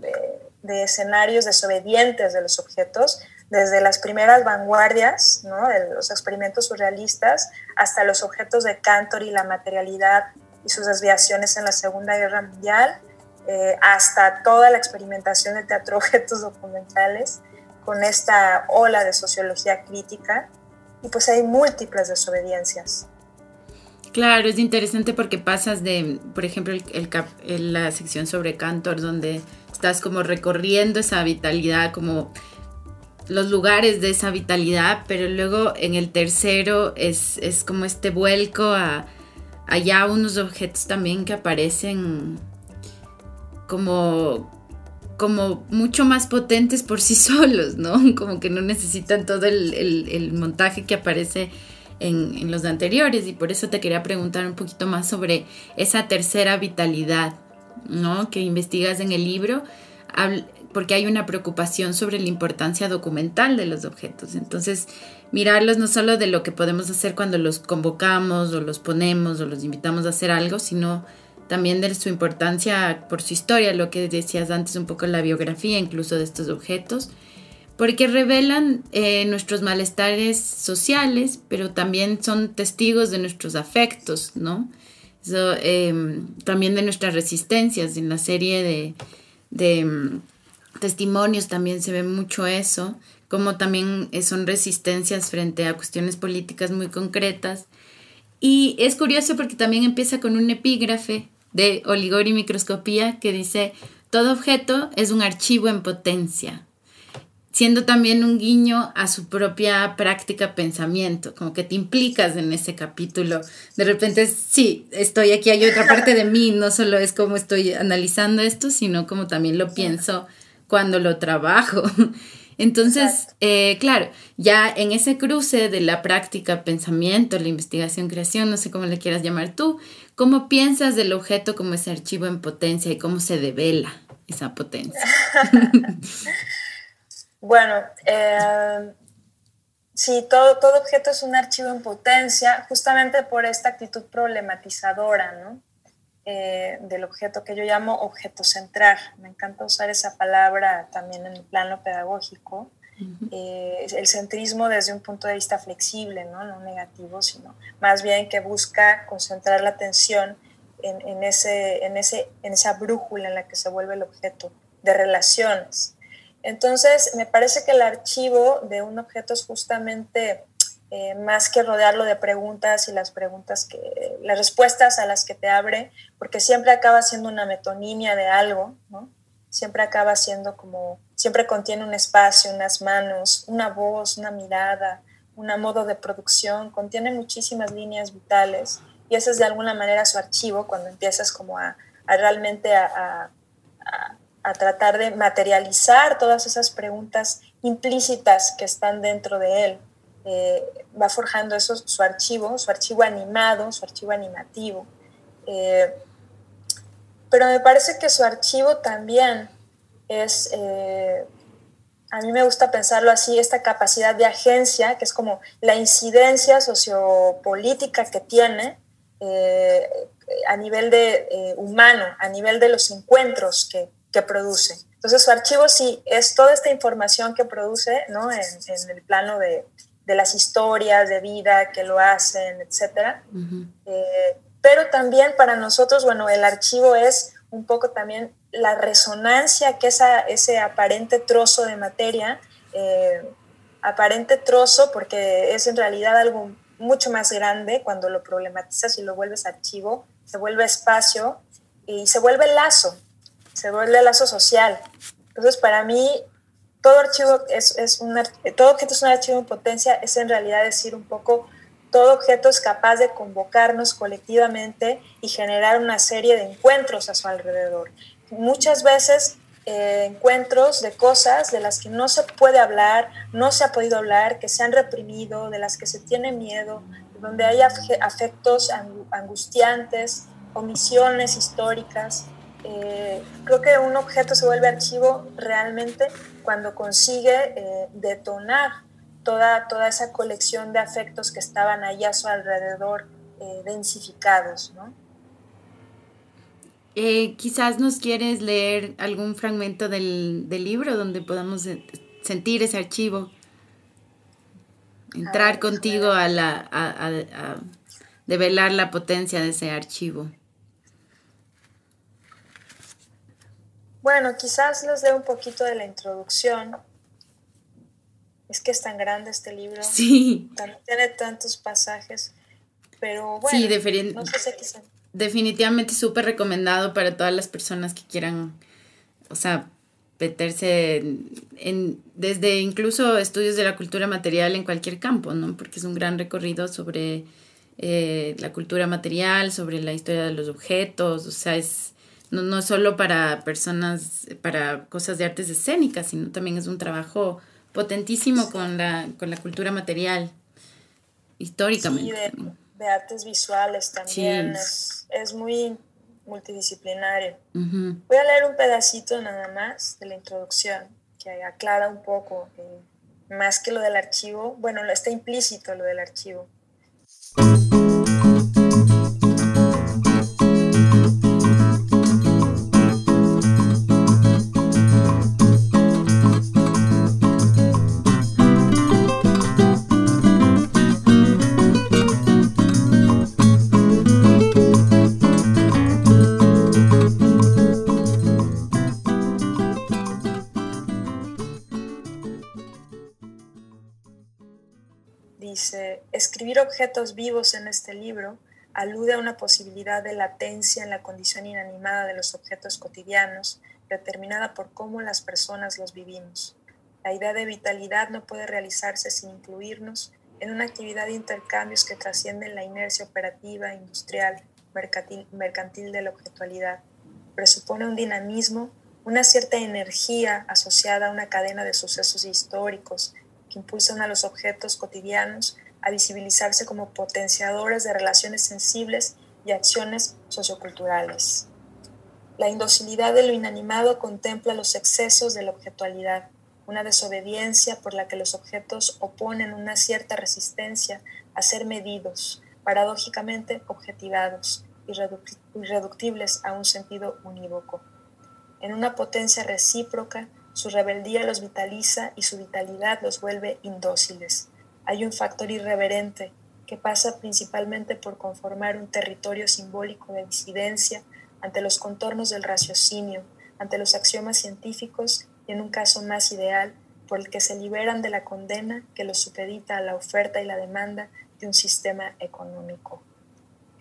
de, escenarios desobedientes de los objetos, desde las primeras vanguardias, ¿no? de los experimentos surrealistas, hasta los objetos de Cantor y la materialidad y sus desviaciones en la Segunda Guerra Mundial, eh, hasta toda la experimentación de teatro *laughs* objetos documentales con esta ola de sociología crítica. Y pues hay múltiples desobediencias. Claro, es interesante porque pasas de, por ejemplo, el, la sección sobre Cantor, donde estás como recorriendo esa vitalidad, como los lugares de esa vitalidad, pero luego en el tercero es, es como este vuelco a, allá unos objetos también que aparecen como, como mucho más potentes por sí *laughs* solos, ¿no? Como que no necesitan todo el, montaje que aparece en, los anteriores y por eso te quería preguntar un poquito más sobre esa tercera vitalidad, ¿no? Que investigas en el libro, porque hay una preocupación sobre la importancia documental de los objetos. Entonces, mirarlos no solo de lo que podemos hacer cuando los convocamos o los ponemos o los invitamos a hacer algo, sino también de su importancia por su historia, lo que decías antes, un poco la biografía incluso de estos objetos, porque revelan eh, nuestros malestares sociales, pero también son testigos de nuestros afectos, ¿no? Em, también de nuestras resistencias. En la serie de, em, testimonios también se ve mucho eso, como también son resistencias frente a cuestiones políticas muy concretas. Y es curioso porque también empieza con un epígrafe de Oligor y Microscopía que dice, todo objeto es un archivo en potencia, siendo también un guiño a su propia práctica pensamiento, como que te implicas en ese capítulo. De repente, sí, estoy aquí, hay otra parte de mí, no solo es como estoy analizando esto, sino como también lo pienso cuando lo trabajo. *laughs* Entonces, eh, claro, ya en ese cruce de la práctica, pensamiento, la investigación, creación, no sé cómo le quieras llamar tú, ¿cómo piensas del objeto como ese archivo en potencia y cómo se devela esa potencia? *laughs* bueno, eh, sí, todo, todo objeto es un archivo en potencia, justamente por esta actitud problematizadora, ¿no? Eh, del objeto que yo llamo objeto centrar. Me encanta usar esa palabra también en el plano pedagógico. Eh, el centrismo desde un punto de vista flexible, ¿no? no negativo, sino más bien que busca concentrar la atención en, ese, en, ese, en esa brújula en la que se vuelve el objeto de relaciones. Entonces, me parece que el archivo de un objeto es justamente eh, más que rodearlo de preguntas y las preguntas que, las respuestas a las que te abre, porque siempre acaba siendo una metonimia de algo, ¿no? Siempre acaba siendo como, siempre contiene un espacio, unas manos, una voz, una mirada, un modo de producción, contiene muchísimas líneas vitales y ese es de alguna manera su archivo cuando empiezas como a, realmente a, a tratar de materializar todas esas preguntas implícitas que están dentro de él. Eh, va forjando eso, su archivo, su archivo animado, su archivo animativo. Eh, pero me parece que su archivo también es, eh, a mí me gusta pensarlo así, esta capacidad de agencia, que es como la incidencia sociopolítica que tiene a nivel de humano, a nivel de los encuentros que, que produce. Entonces su archivo sí es toda esta información que produce ¿no? en, en el plano de, de las historias de vida que lo hacen, etc. Eh, pero también para nosotros, bueno, el archivo es un poco también la resonancia que esa, ese aparente trozo de materia, eh, aparente trozo porque es en realidad algo mucho más grande cuando lo problematizas y lo vuelves archivo, se vuelve espacio y se vuelve lazo, se vuelve lazo social. Entonces, para mí, todo archivo es, es un, todo objeto es un archivo en potencia, es en realidad decir un poco, todo objeto es capaz de convocarnos colectivamente y generar una serie de encuentros a su alrededor. Muchas veces eh, encuentros de cosas de las que no se puede hablar, no se ha podido hablar, que se han reprimido, de las que se tiene miedo, donde hay afectos angustiantes, omisiones históricas. Eh, creo que un objeto se vuelve archivo realmente cuando consigue eh, detonar toda, toda esa colección de afectos que estaban ahí a su alrededor eh, densificados. ¿no? quizás nos quieres leer algún fragmento del, libro donde podamos sentir ese archivo, entrar contigo a, la, a develar la potencia de ese archivo. Bueno, quizás les dé un poquito de la introducción. Es que es tan grande este libro. Sí. tiene tantos pasajes. Pero bueno, sí, no sé si definitivamente súper recomendado para todas las personas que quieran, o sea, meterse en, desde incluso estudios de la cultura material en cualquier campo, ¿no? Porque es un gran recorrido sobre eh, la cultura material, sobre la historia de los objetos, o sea, es no, no solo para personas, para cosas de artes escénicas, sino también es un trabajo potentísimo con la, con la cultura material, históricamente. Sí, de, artes visuales también, es, muy multidisciplinario. Voy a leer un pedacito nada más de la introducción, que aclara un poco, eh, más que lo del archivo, bueno, está implícito lo del archivo. Escribir objetos vivos en este libro alude a una posibilidad de latencia en la condición inanimada de los objetos cotidianos, determinada por cómo las personas los vivimos. La idea de vitalidad no puede realizarse sin incluirnos en una actividad de intercambios que trascienden la inercia operativa, industrial, mercantil de la objetualidad. Presupone un dinamismo, una cierta energía asociada a una cadena de sucesos históricos que impulsan a los objetos cotidianos a visibilizarse como potenciadores de relaciones sensibles y acciones socioculturales. La indocilidad de lo inanimado contempla los excesos de la objetualidad, una desobediencia por la que los objetos oponen una cierta resistencia a ser medidos, paradójicamente objetivados, irreductibles a un sentido unívoco. En una potencia recíproca, su rebeldía los vitaliza y su vitalidad los vuelve indóciles, hay un factor irreverente que pasa principalmente por conformar un territorio simbólico de disidencia ante los contornos del raciocinio, ante los axiomas científicos y en un caso más ideal, por el que se liberan de la condena que los supedita a la oferta y la demanda de un sistema económico.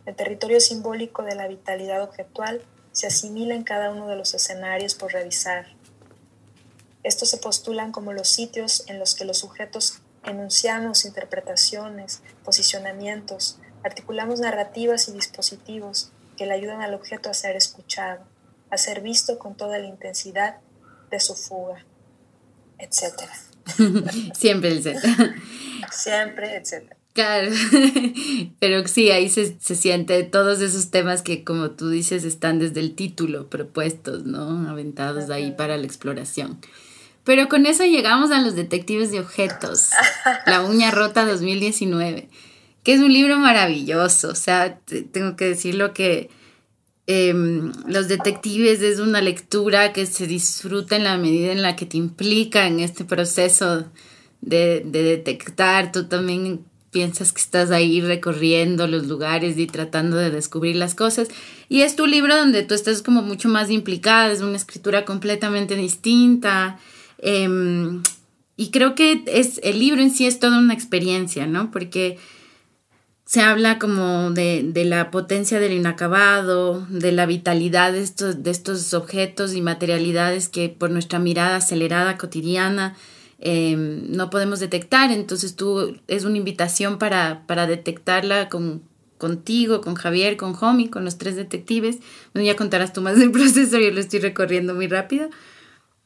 El territorio simbólico de la vitalidad objetual se asimila en cada uno de los escenarios por revisar. Estos se postulan como los sitios en los que los sujetos enunciamos interpretaciones, posicionamientos, articulamos narrativas y dispositivos que le ayudan al objeto a ser escuchado, a ser visto con toda la intensidad de su fuga, etc. *laughs* Siempre el Z. Siempre, etc. Claro, *laughs* pero sí, ahí se, se, siente todos esos temas que, como tú dices, están desde el título propuestos, ¿no? Aventados ahí para la exploración. Pero con eso llegamos a Los Detectives de Objetos, La Uña Rota 2019, que es un libro maravilloso. O sea, tengo que decirlo que em, Los Detectives es una lectura que se disfruta en la medida en la que te implica en este proceso de, de detectar. Tú también piensas que estás ahí recorriendo los lugares y tratando de descubrir las cosas. Y es tu libro donde tú estás como mucho más implicada, es una escritura completamente distinta. Em, y creo que es, el libro en sí es toda una experiencia, ¿no? Porque se habla como de, la potencia del inacabado, de la vitalidad de estos, de estos objetos y materialidades que por nuestra mirada acelerada cotidiana em, no podemos detectar. Entonces tú es una invitación para, para detectarla con, contigo, con Javier, con Homie, con los tres detectives. Bueno, ya contarás tú más del *laughs* proceso, yo lo estoy recorriendo muy rápido.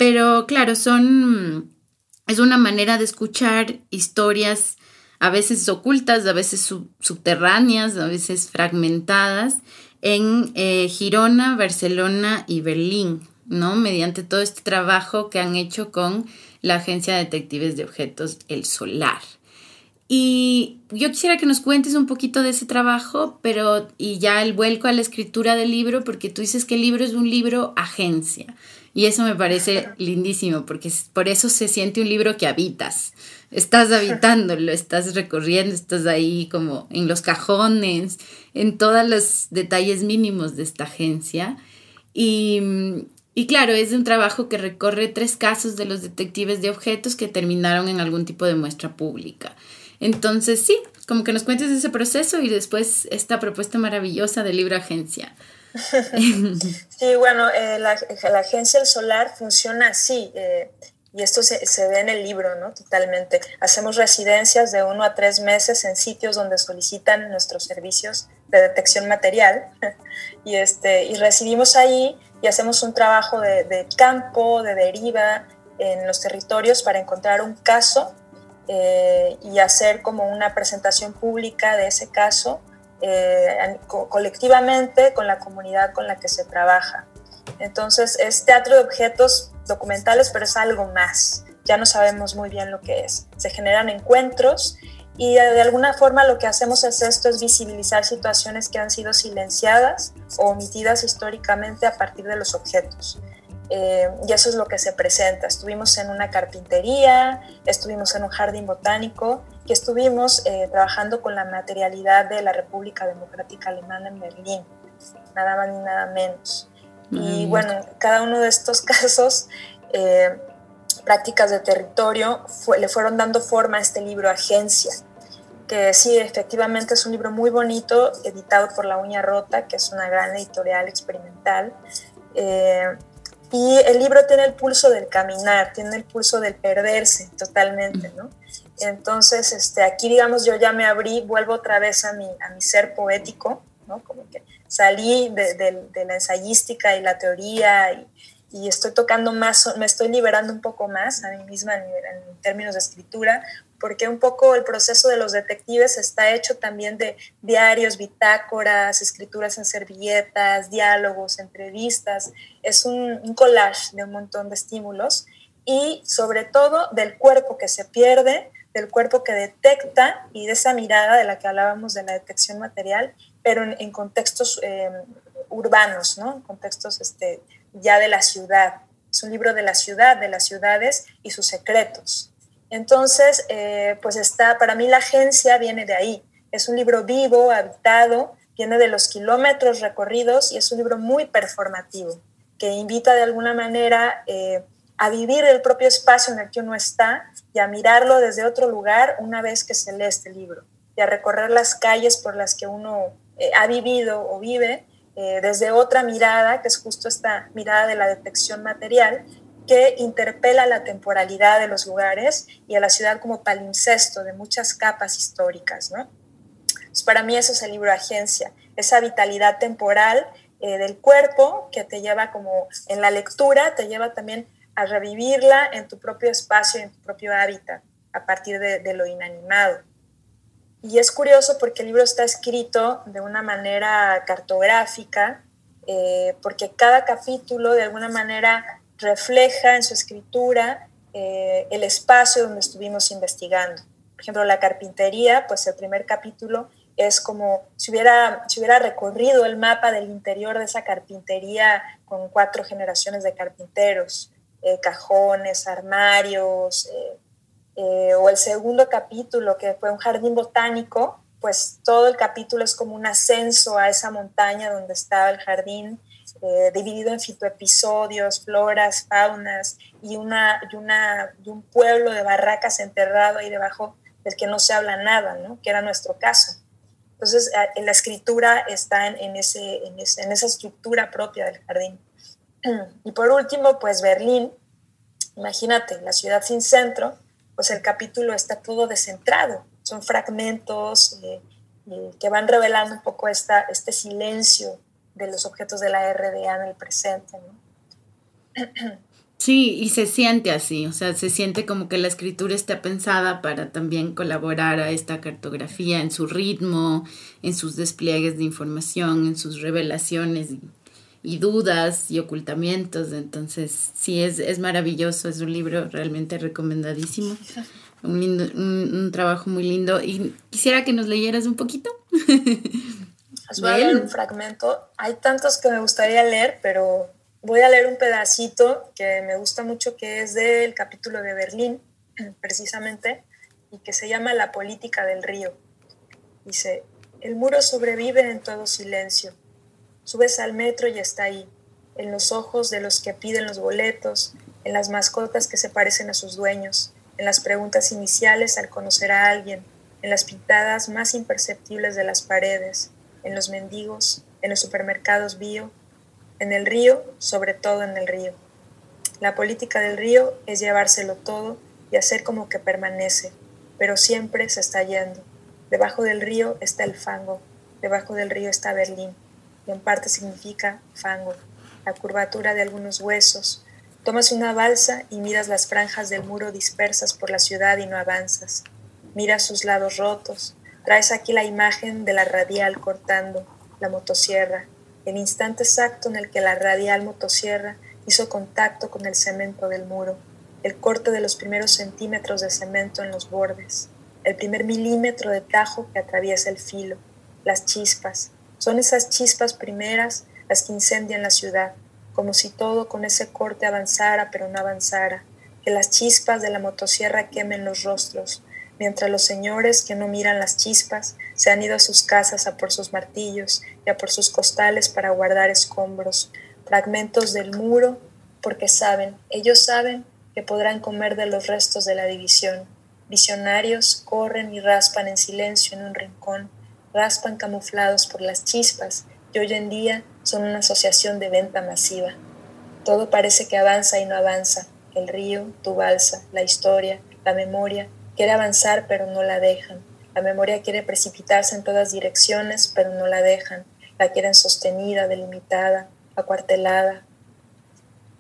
Pero claro, son, es una manera de escuchar historias a veces ocultas, a veces subterráneas, a veces fragmentadas en eh, Girona, Barcelona y Berlín, ¿no? Mediante todo este trabajo que han hecho con la agencia de detectives de objetos El Solar. Y yo quisiera que nos cuentes un poquito de ese trabajo, pero y ya el vuelco a la escritura del libro, porque tú dices que el libro es un libro agencia. Y eso me parece *laughs* lindísimo, porque por eso se siente un libro que habitas. Estás habitándolo, estás recorriendo, estás ahí como en los cajones, en todos los detalles mínimos de esta agencia. Y, y claro, es un trabajo que recorre tres casos de los detectives de objetos que terminaron en algún tipo de muestra pública. Entonces, sí, como que nos cuentes ese proceso y después esta propuesta maravillosa de libro agencia. *laughs* sí, bueno, eh, la, agencia El Solar funciona así. Eh, y esto se, se, ve en el libro, ¿no? Totalmente. Hacemos residencias de uno a tres meses en sitios donde solicitan nuestros servicios de detección material *laughs* y, este, y recibimos ahí y hacemos un trabajo de, campo, de deriva en los territorios para encontrar un caso eh, y hacer como una presentación pública de ese caso eh, colectivamente con la comunidad con la que se trabaja. Entonces es teatro de objetos documentales, pero es algo más. Ya no sabemos muy bien lo que es. Se generan encuentros y de alguna forma lo que hacemos es esto, es visibilizar situaciones que han sido silenciadas o omitidas históricamente a partir de los objetos. Eh, y eso es lo que se presenta. Estuvimos en una carpintería, estuvimos en un jardín botánico y estuvimos eh, trabajando con la materialidad de la República Democrática Alemana en Berlín, nada más ni nada menos. Y bueno, cada uno de estos *laughs* casos, eh, prácticas de territorio, le fueron dando forma a este libro Agencia, que sí, efectivamente es un libro muy bonito, editado por La Uña Rota, que es una gran editorial experimental. Y el libro tiene el pulso del caminar, tiene el pulso del perderse totalmente, ¿no? Entonces, este, aquí, digamos, yo ya me abrí, vuelvo otra vez a mi, a mi ser poético, ¿no? Como que salí de, de, la ensayística y la teoría y, y, estoy tocando más, me estoy liberando un poco más a mí misma en, en términos de escritura, porque un poco el proceso de los detectives está hecho también de diarios, bitácoras, escrituras en servilletas, diálogos, entrevistas. Es un, collage de un montón de estímulos y sobre todo del cuerpo que se pierde, del cuerpo que detecta y de esa mirada de la que hablábamos de la detección material, pero en, contextos em, urbanos, ¿no? en contextos este, ya de la ciudad. Es un libro de la ciudad, de las ciudades y sus secretos. Entonces, eh, pues está, para mí la agencia viene de ahí. Es un libro vivo, habitado, viene de los kilómetros recorridos y es un libro muy performativo, que invita de alguna manera eh, a vivir el propio espacio en el que uno está y a mirarlo desde otro lugar una vez que se lee este libro y a recorrer las calles por las que uno eh, ha vivido o vive desde otra mirada, que es justo esta mirada de la detección material, que interpela la temporalidad de los lugares y a la ciudad como palimpsesto de muchas capas históricas. ¿no? para mí eso es el libro Agencia, esa vitalidad temporal eh, del cuerpo que te lleva como en la lectura, te lleva también a revivirla en tu propio espacio, en tu propio hábitat, a partir de, lo inanimado. Y es curioso porque el libro está escrito de una manera cartográfica, eh, porque cada capítulo de alguna manera refleja en su escritura eh, el espacio donde estuvimos investigando. Por ejemplo, la carpintería, pues el primer capítulo es como si hubiera, si hubiera recorrido el mapa del interior de esa carpintería con cuatro generaciones de carpinteros, eh, cajones, armarios, eh, o el segundo capítulo que fue un jardín botánico, pues todo el capítulo es como un ascenso a esa montaña donde estaba el jardín eh, dividido en fitoepisodios, floras, faunas y, una, y, una, y un pueblo de barracas enterrado ahí debajo del que no se habla nada, ¿no? que era nuestro caso. Entonces, la escritura está en, ese, en, ese, en esa estructura propia del jardín. Y por último, pues Berlín, imagínate, la ciudad sin centro, pues el capítulo está todo descentrado, son fragmentos eh, que van revelando un poco esta, este silencio de los objetos de la RDA en el presente. Sí, y se siente así, o sea, se siente como que la escritura está pensada para también colaborar a esta cartografía en su ritmo, en sus despliegues de información, en sus revelaciones y, dudas y ocultamientos. Entonces, sí, es, es maravilloso, es un libro realmente recomendadísimo. un, trabajo muy lindo. Y quisiera que nos leyeras un poquito. *laughs* Os voy a leer un fragmento. Hay tantos que me gustaría leer, pero voy a leer un pedacito que me gusta mucho, que es del capítulo de Berlín, *clears throat* precisamente, y que se llama La política del río. Dice, el muro sobrevive en todo silencio. Subes al metro y está ahí, en los ojos de los que piden los boletos, en las mascotas que se parecen a sus dueños, en las preguntas iniciales al conocer a alguien, en las pintadas más imperceptibles de las paredes, en los mendigos, en los supermercados bio, en el río, sobre todo en el río. La política del río es llevárselo todo y hacer como que permanece, pero siempre se está yendo. Debajo del río está el fango, debajo del río está Berlín, en parte significa fango, la curvatura de algunos huesos, Tomas una balsa y miras las franjas del muro dispersas por la ciudad y no avanzas. Miras sus lados rotos. Traes aquí la imagen de la radial cortando la motosierra, el instante exacto en el que la radial motosierra hizo contacto con el cemento del muro, el corte de los primeros centímetros de cemento en los bordes, el primer milímetro de tajo que atraviesa el filo, las chispas. Son esas chispas primeras las que incendian la ciudad, como si todo con ese corte avanzara pero no avanzara, que las chispas de la motosierra quemen los rostros, mientras los señores que no miran las chispas se han ido a sus casas a por sus martillos y a por sus costales para guardar escombros, fragmentos del muro, porque saben, ellos saben que podrán comer de los restos de la división. Visionarios corren y raspan en silencio en un rincón, raspan camuflados por las chispas y hoy en día son una asociación de venta masiva. Todo parece que avanza y no avanza. El río, tu balsa, la historia, la memoria, quiere avanzar pero no la dejan. La memoria quiere precipitarse en todas direcciones pero no la dejan. La quieren sostenida, delimitada, acuartelada,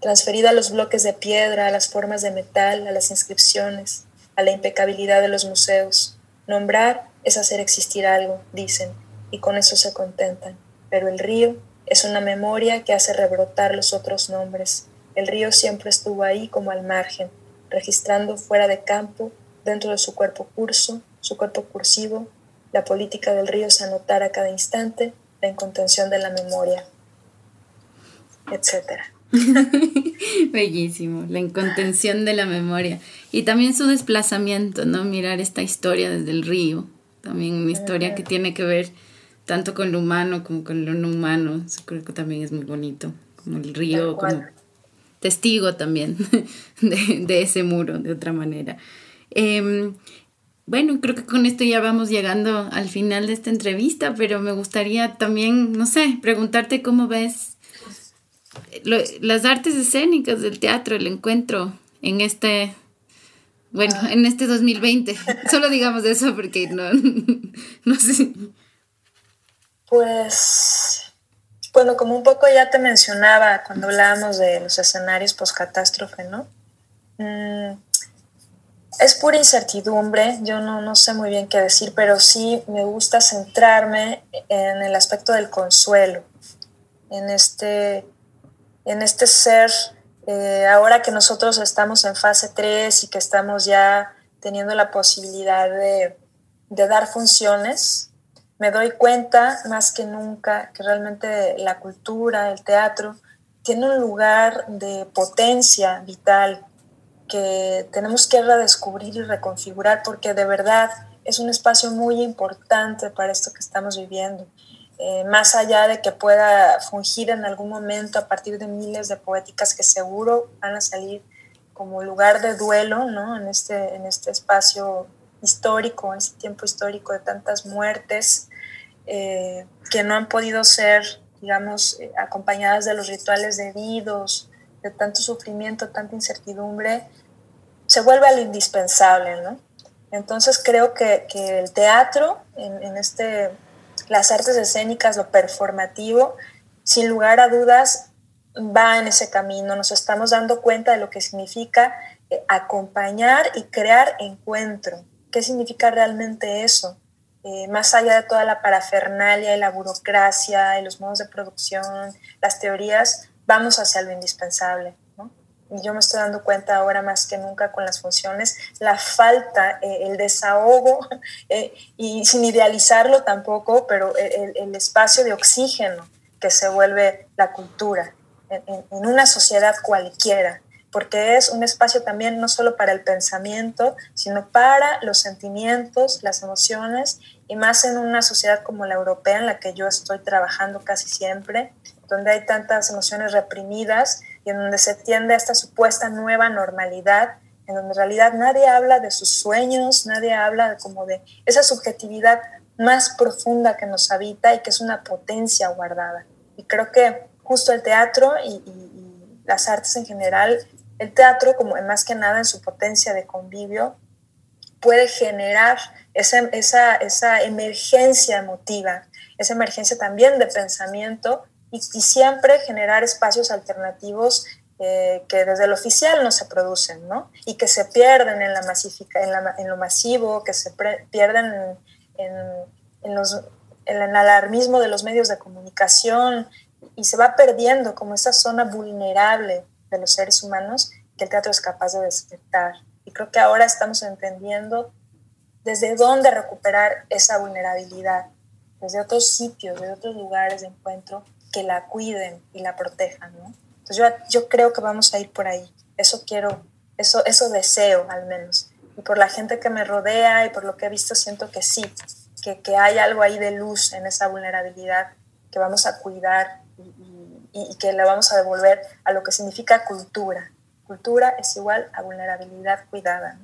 transferida a los bloques de piedra, a las formas de metal, a las inscripciones, a la impecabilidad de los museos. Nombrar es hacer existir algo, dicen, y con eso se contentan. Pero el río es una memoria que hace rebrotar los otros nombres. El río siempre estuvo ahí como al margen, registrando fuera de campo, dentro de su cuerpo curso, su cuerpo cursivo, la política del río se anotara a cada instante, la incontención de la memoria, etc. *laughs* Bellísimo, la incontención de la memoria. Y también su desplazamiento, ¿no? Mirar esta historia desde el río, también una historia que tiene que ver tanto con lo humano como con lo no humano. creo que también es muy bonito, como el río, como testigo también *laughs* de, ese muro, de otra manera. Em, bueno, creo que con esto ya vamos llegando al final de esta entrevista, pero me gustaría también, no sé, preguntarte cómo ves las artes escénicas del teatro, el encuentro en este, bueno, en este 2020. *laughs* Solo digamos eso porque no, *laughs* no sé. Pues, bueno, como un poco ya te mencionaba cuando hablábamos de los escenarios post-catástrofe, ¿no? Mm, es pura incertidumbre, yo no, no, sé muy bien qué decir, pero sí me gusta centrarme en el aspecto del consuelo, en este, en este ser, eh, ahora que nosotros estamos en fase 3 y que estamos ya teniendo la posibilidad de, de dar funciones, me doy cuenta más que nunca que realmente la cultura, el teatro, tiene un lugar de potencia vital que tenemos que redescubrir y reconfigurar porque de verdad es un espacio muy importante para esto que estamos viviendo. Eh, más allá de que pueda fungir en algún momento a partir de miles de poéticas que seguro van a salir como lugar de duelo ¿no? en, este, en este espacio histórico, en este tiempo histórico de tantas muertes, eh, que no han podido ser, digamos, eh, acompañadas de los rituales debidos, de tanto sufrimiento, tanta incertidumbre, se vuelve a lo indispensable, ¿no? Entonces creo que, que el teatro, en, en, este, las artes escénicas, lo performativo, sin lugar a dudas, va en ese camino. Nos estamos dando cuenta de lo que significa eh, acompañar y crear encuentro. ¿Qué significa realmente eso? Eh, más allá de toda la parafernalia y la burocracia y los modos de producción, las teorías, vamos hacia lo indispensable. Yo me estoy dando cuenta ahora más que nunca con las funciones, la falta, eh, el desahogo, *laughs* eh, y sin idealizarlo tampoco, pero el, espacio de oxígeno que se vuelve la cultura en, una sociedad cualquiera, porque es un espacio también no solo para el pensamiento, sino para los sentimientos, las emociones, y más en una sociedad como la europea en la que yo estoy trabajando casi siempre, donde hay tantas emociones reprimidas y en donde se tiende a esta supuesta nueva normalidad, en donde en realidad nadie habla de sus sueños, nadie habla de como de esa subjetividad más profunda que nos habita y que es una potencia guardada. Y creo que justo el teatro y, las artes en general, el teatro como más que nada en su potencia de convivio, puede generar esa, esa, esa emergencia emotiva, esa emergencia también de pensamiento y, siempre generar espacios alternativos eh, que desde el oficial no se producen, ¿no? Y que se pierden en, la masifica, en, la, en lo masivo, que se pierden en, en, los, en el alarmismo de los medios de comunicación y se va perdiendo como esa zona vulnerable de los seres humanos que el teatro es capaz de despertar. Y creo que ahora estamos entendiendo desde dónde recuperar esa vulnerabilidad, desde otros sitios, desde otros lugares de encuentro que la cuiden y la protejan, ¿no? Entonces yo, yo creo que vamos a ir por ahí. Eso quiero, eso, eso deseo al menos. Y por la gente que me rodea y por lo que he visto, siento que sí, que, que hay algo ahí de luz en esa vulnerabilidad que vamos a cuidar y, que le vamos a devolver a lo que significa cultura. Cultura es igual a vulnerabilidad cuidada,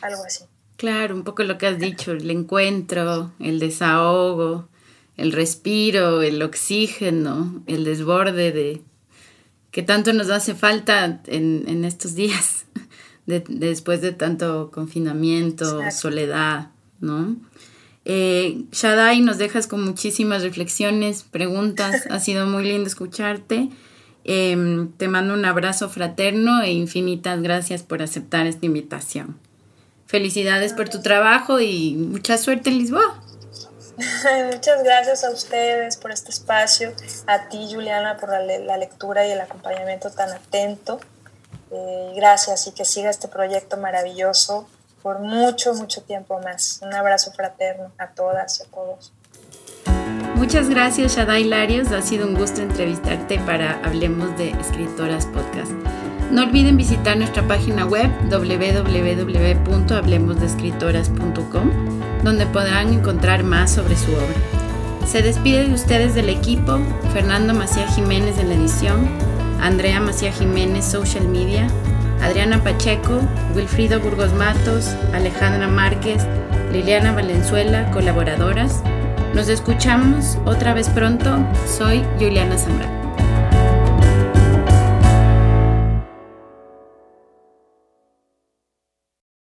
algo así. Claro, un poco lo que has dicho, el encuentro, el desahogo, el respiro, el oxígeno, el desborde de que tanto nos hace falta en, estos días, *laughs* después de tanto confinamiento, soledad, ¿no? Eh, Shadai, nos dejas con muchísimas reflexiones, preguntas, *laughs* ha sido muy lindo escucharte. Em, te mando un abrazo fraterno e infinitas gracias por aceptar esta invitación. Felicidades por tu trabajo y mucha suerte en Lisboa. *laughs* Muchas gracias a ustedes por este espacio, a ti Juliana por la, lectura y el acompañamiento tan atento. Eh, gracias y que siga este proyecto maravilloso por mucho, mucho tiempo más. Un abrazo fraterno a todas y a todos. Muchas gracias Shadai Larios, ha sido un gusto entrevistarte para Hablemos de Escritoras Podcast. No olviden visitar nuestra página web www.hablemosdeescritoras.com donde podrán encontrar más sobre su obra. Se despide de ustedes del equipo Fernando Macía Jiménez en la edición, Andrea Macía Jiménez Social Media, Adriana Pacheco, Wilfrido Burgos Matos, Alejandra Márquez, Liliana Valenzuela, colaboradoras. Nos escuchamos otra vez pronto. Soy Juliana Zambrano.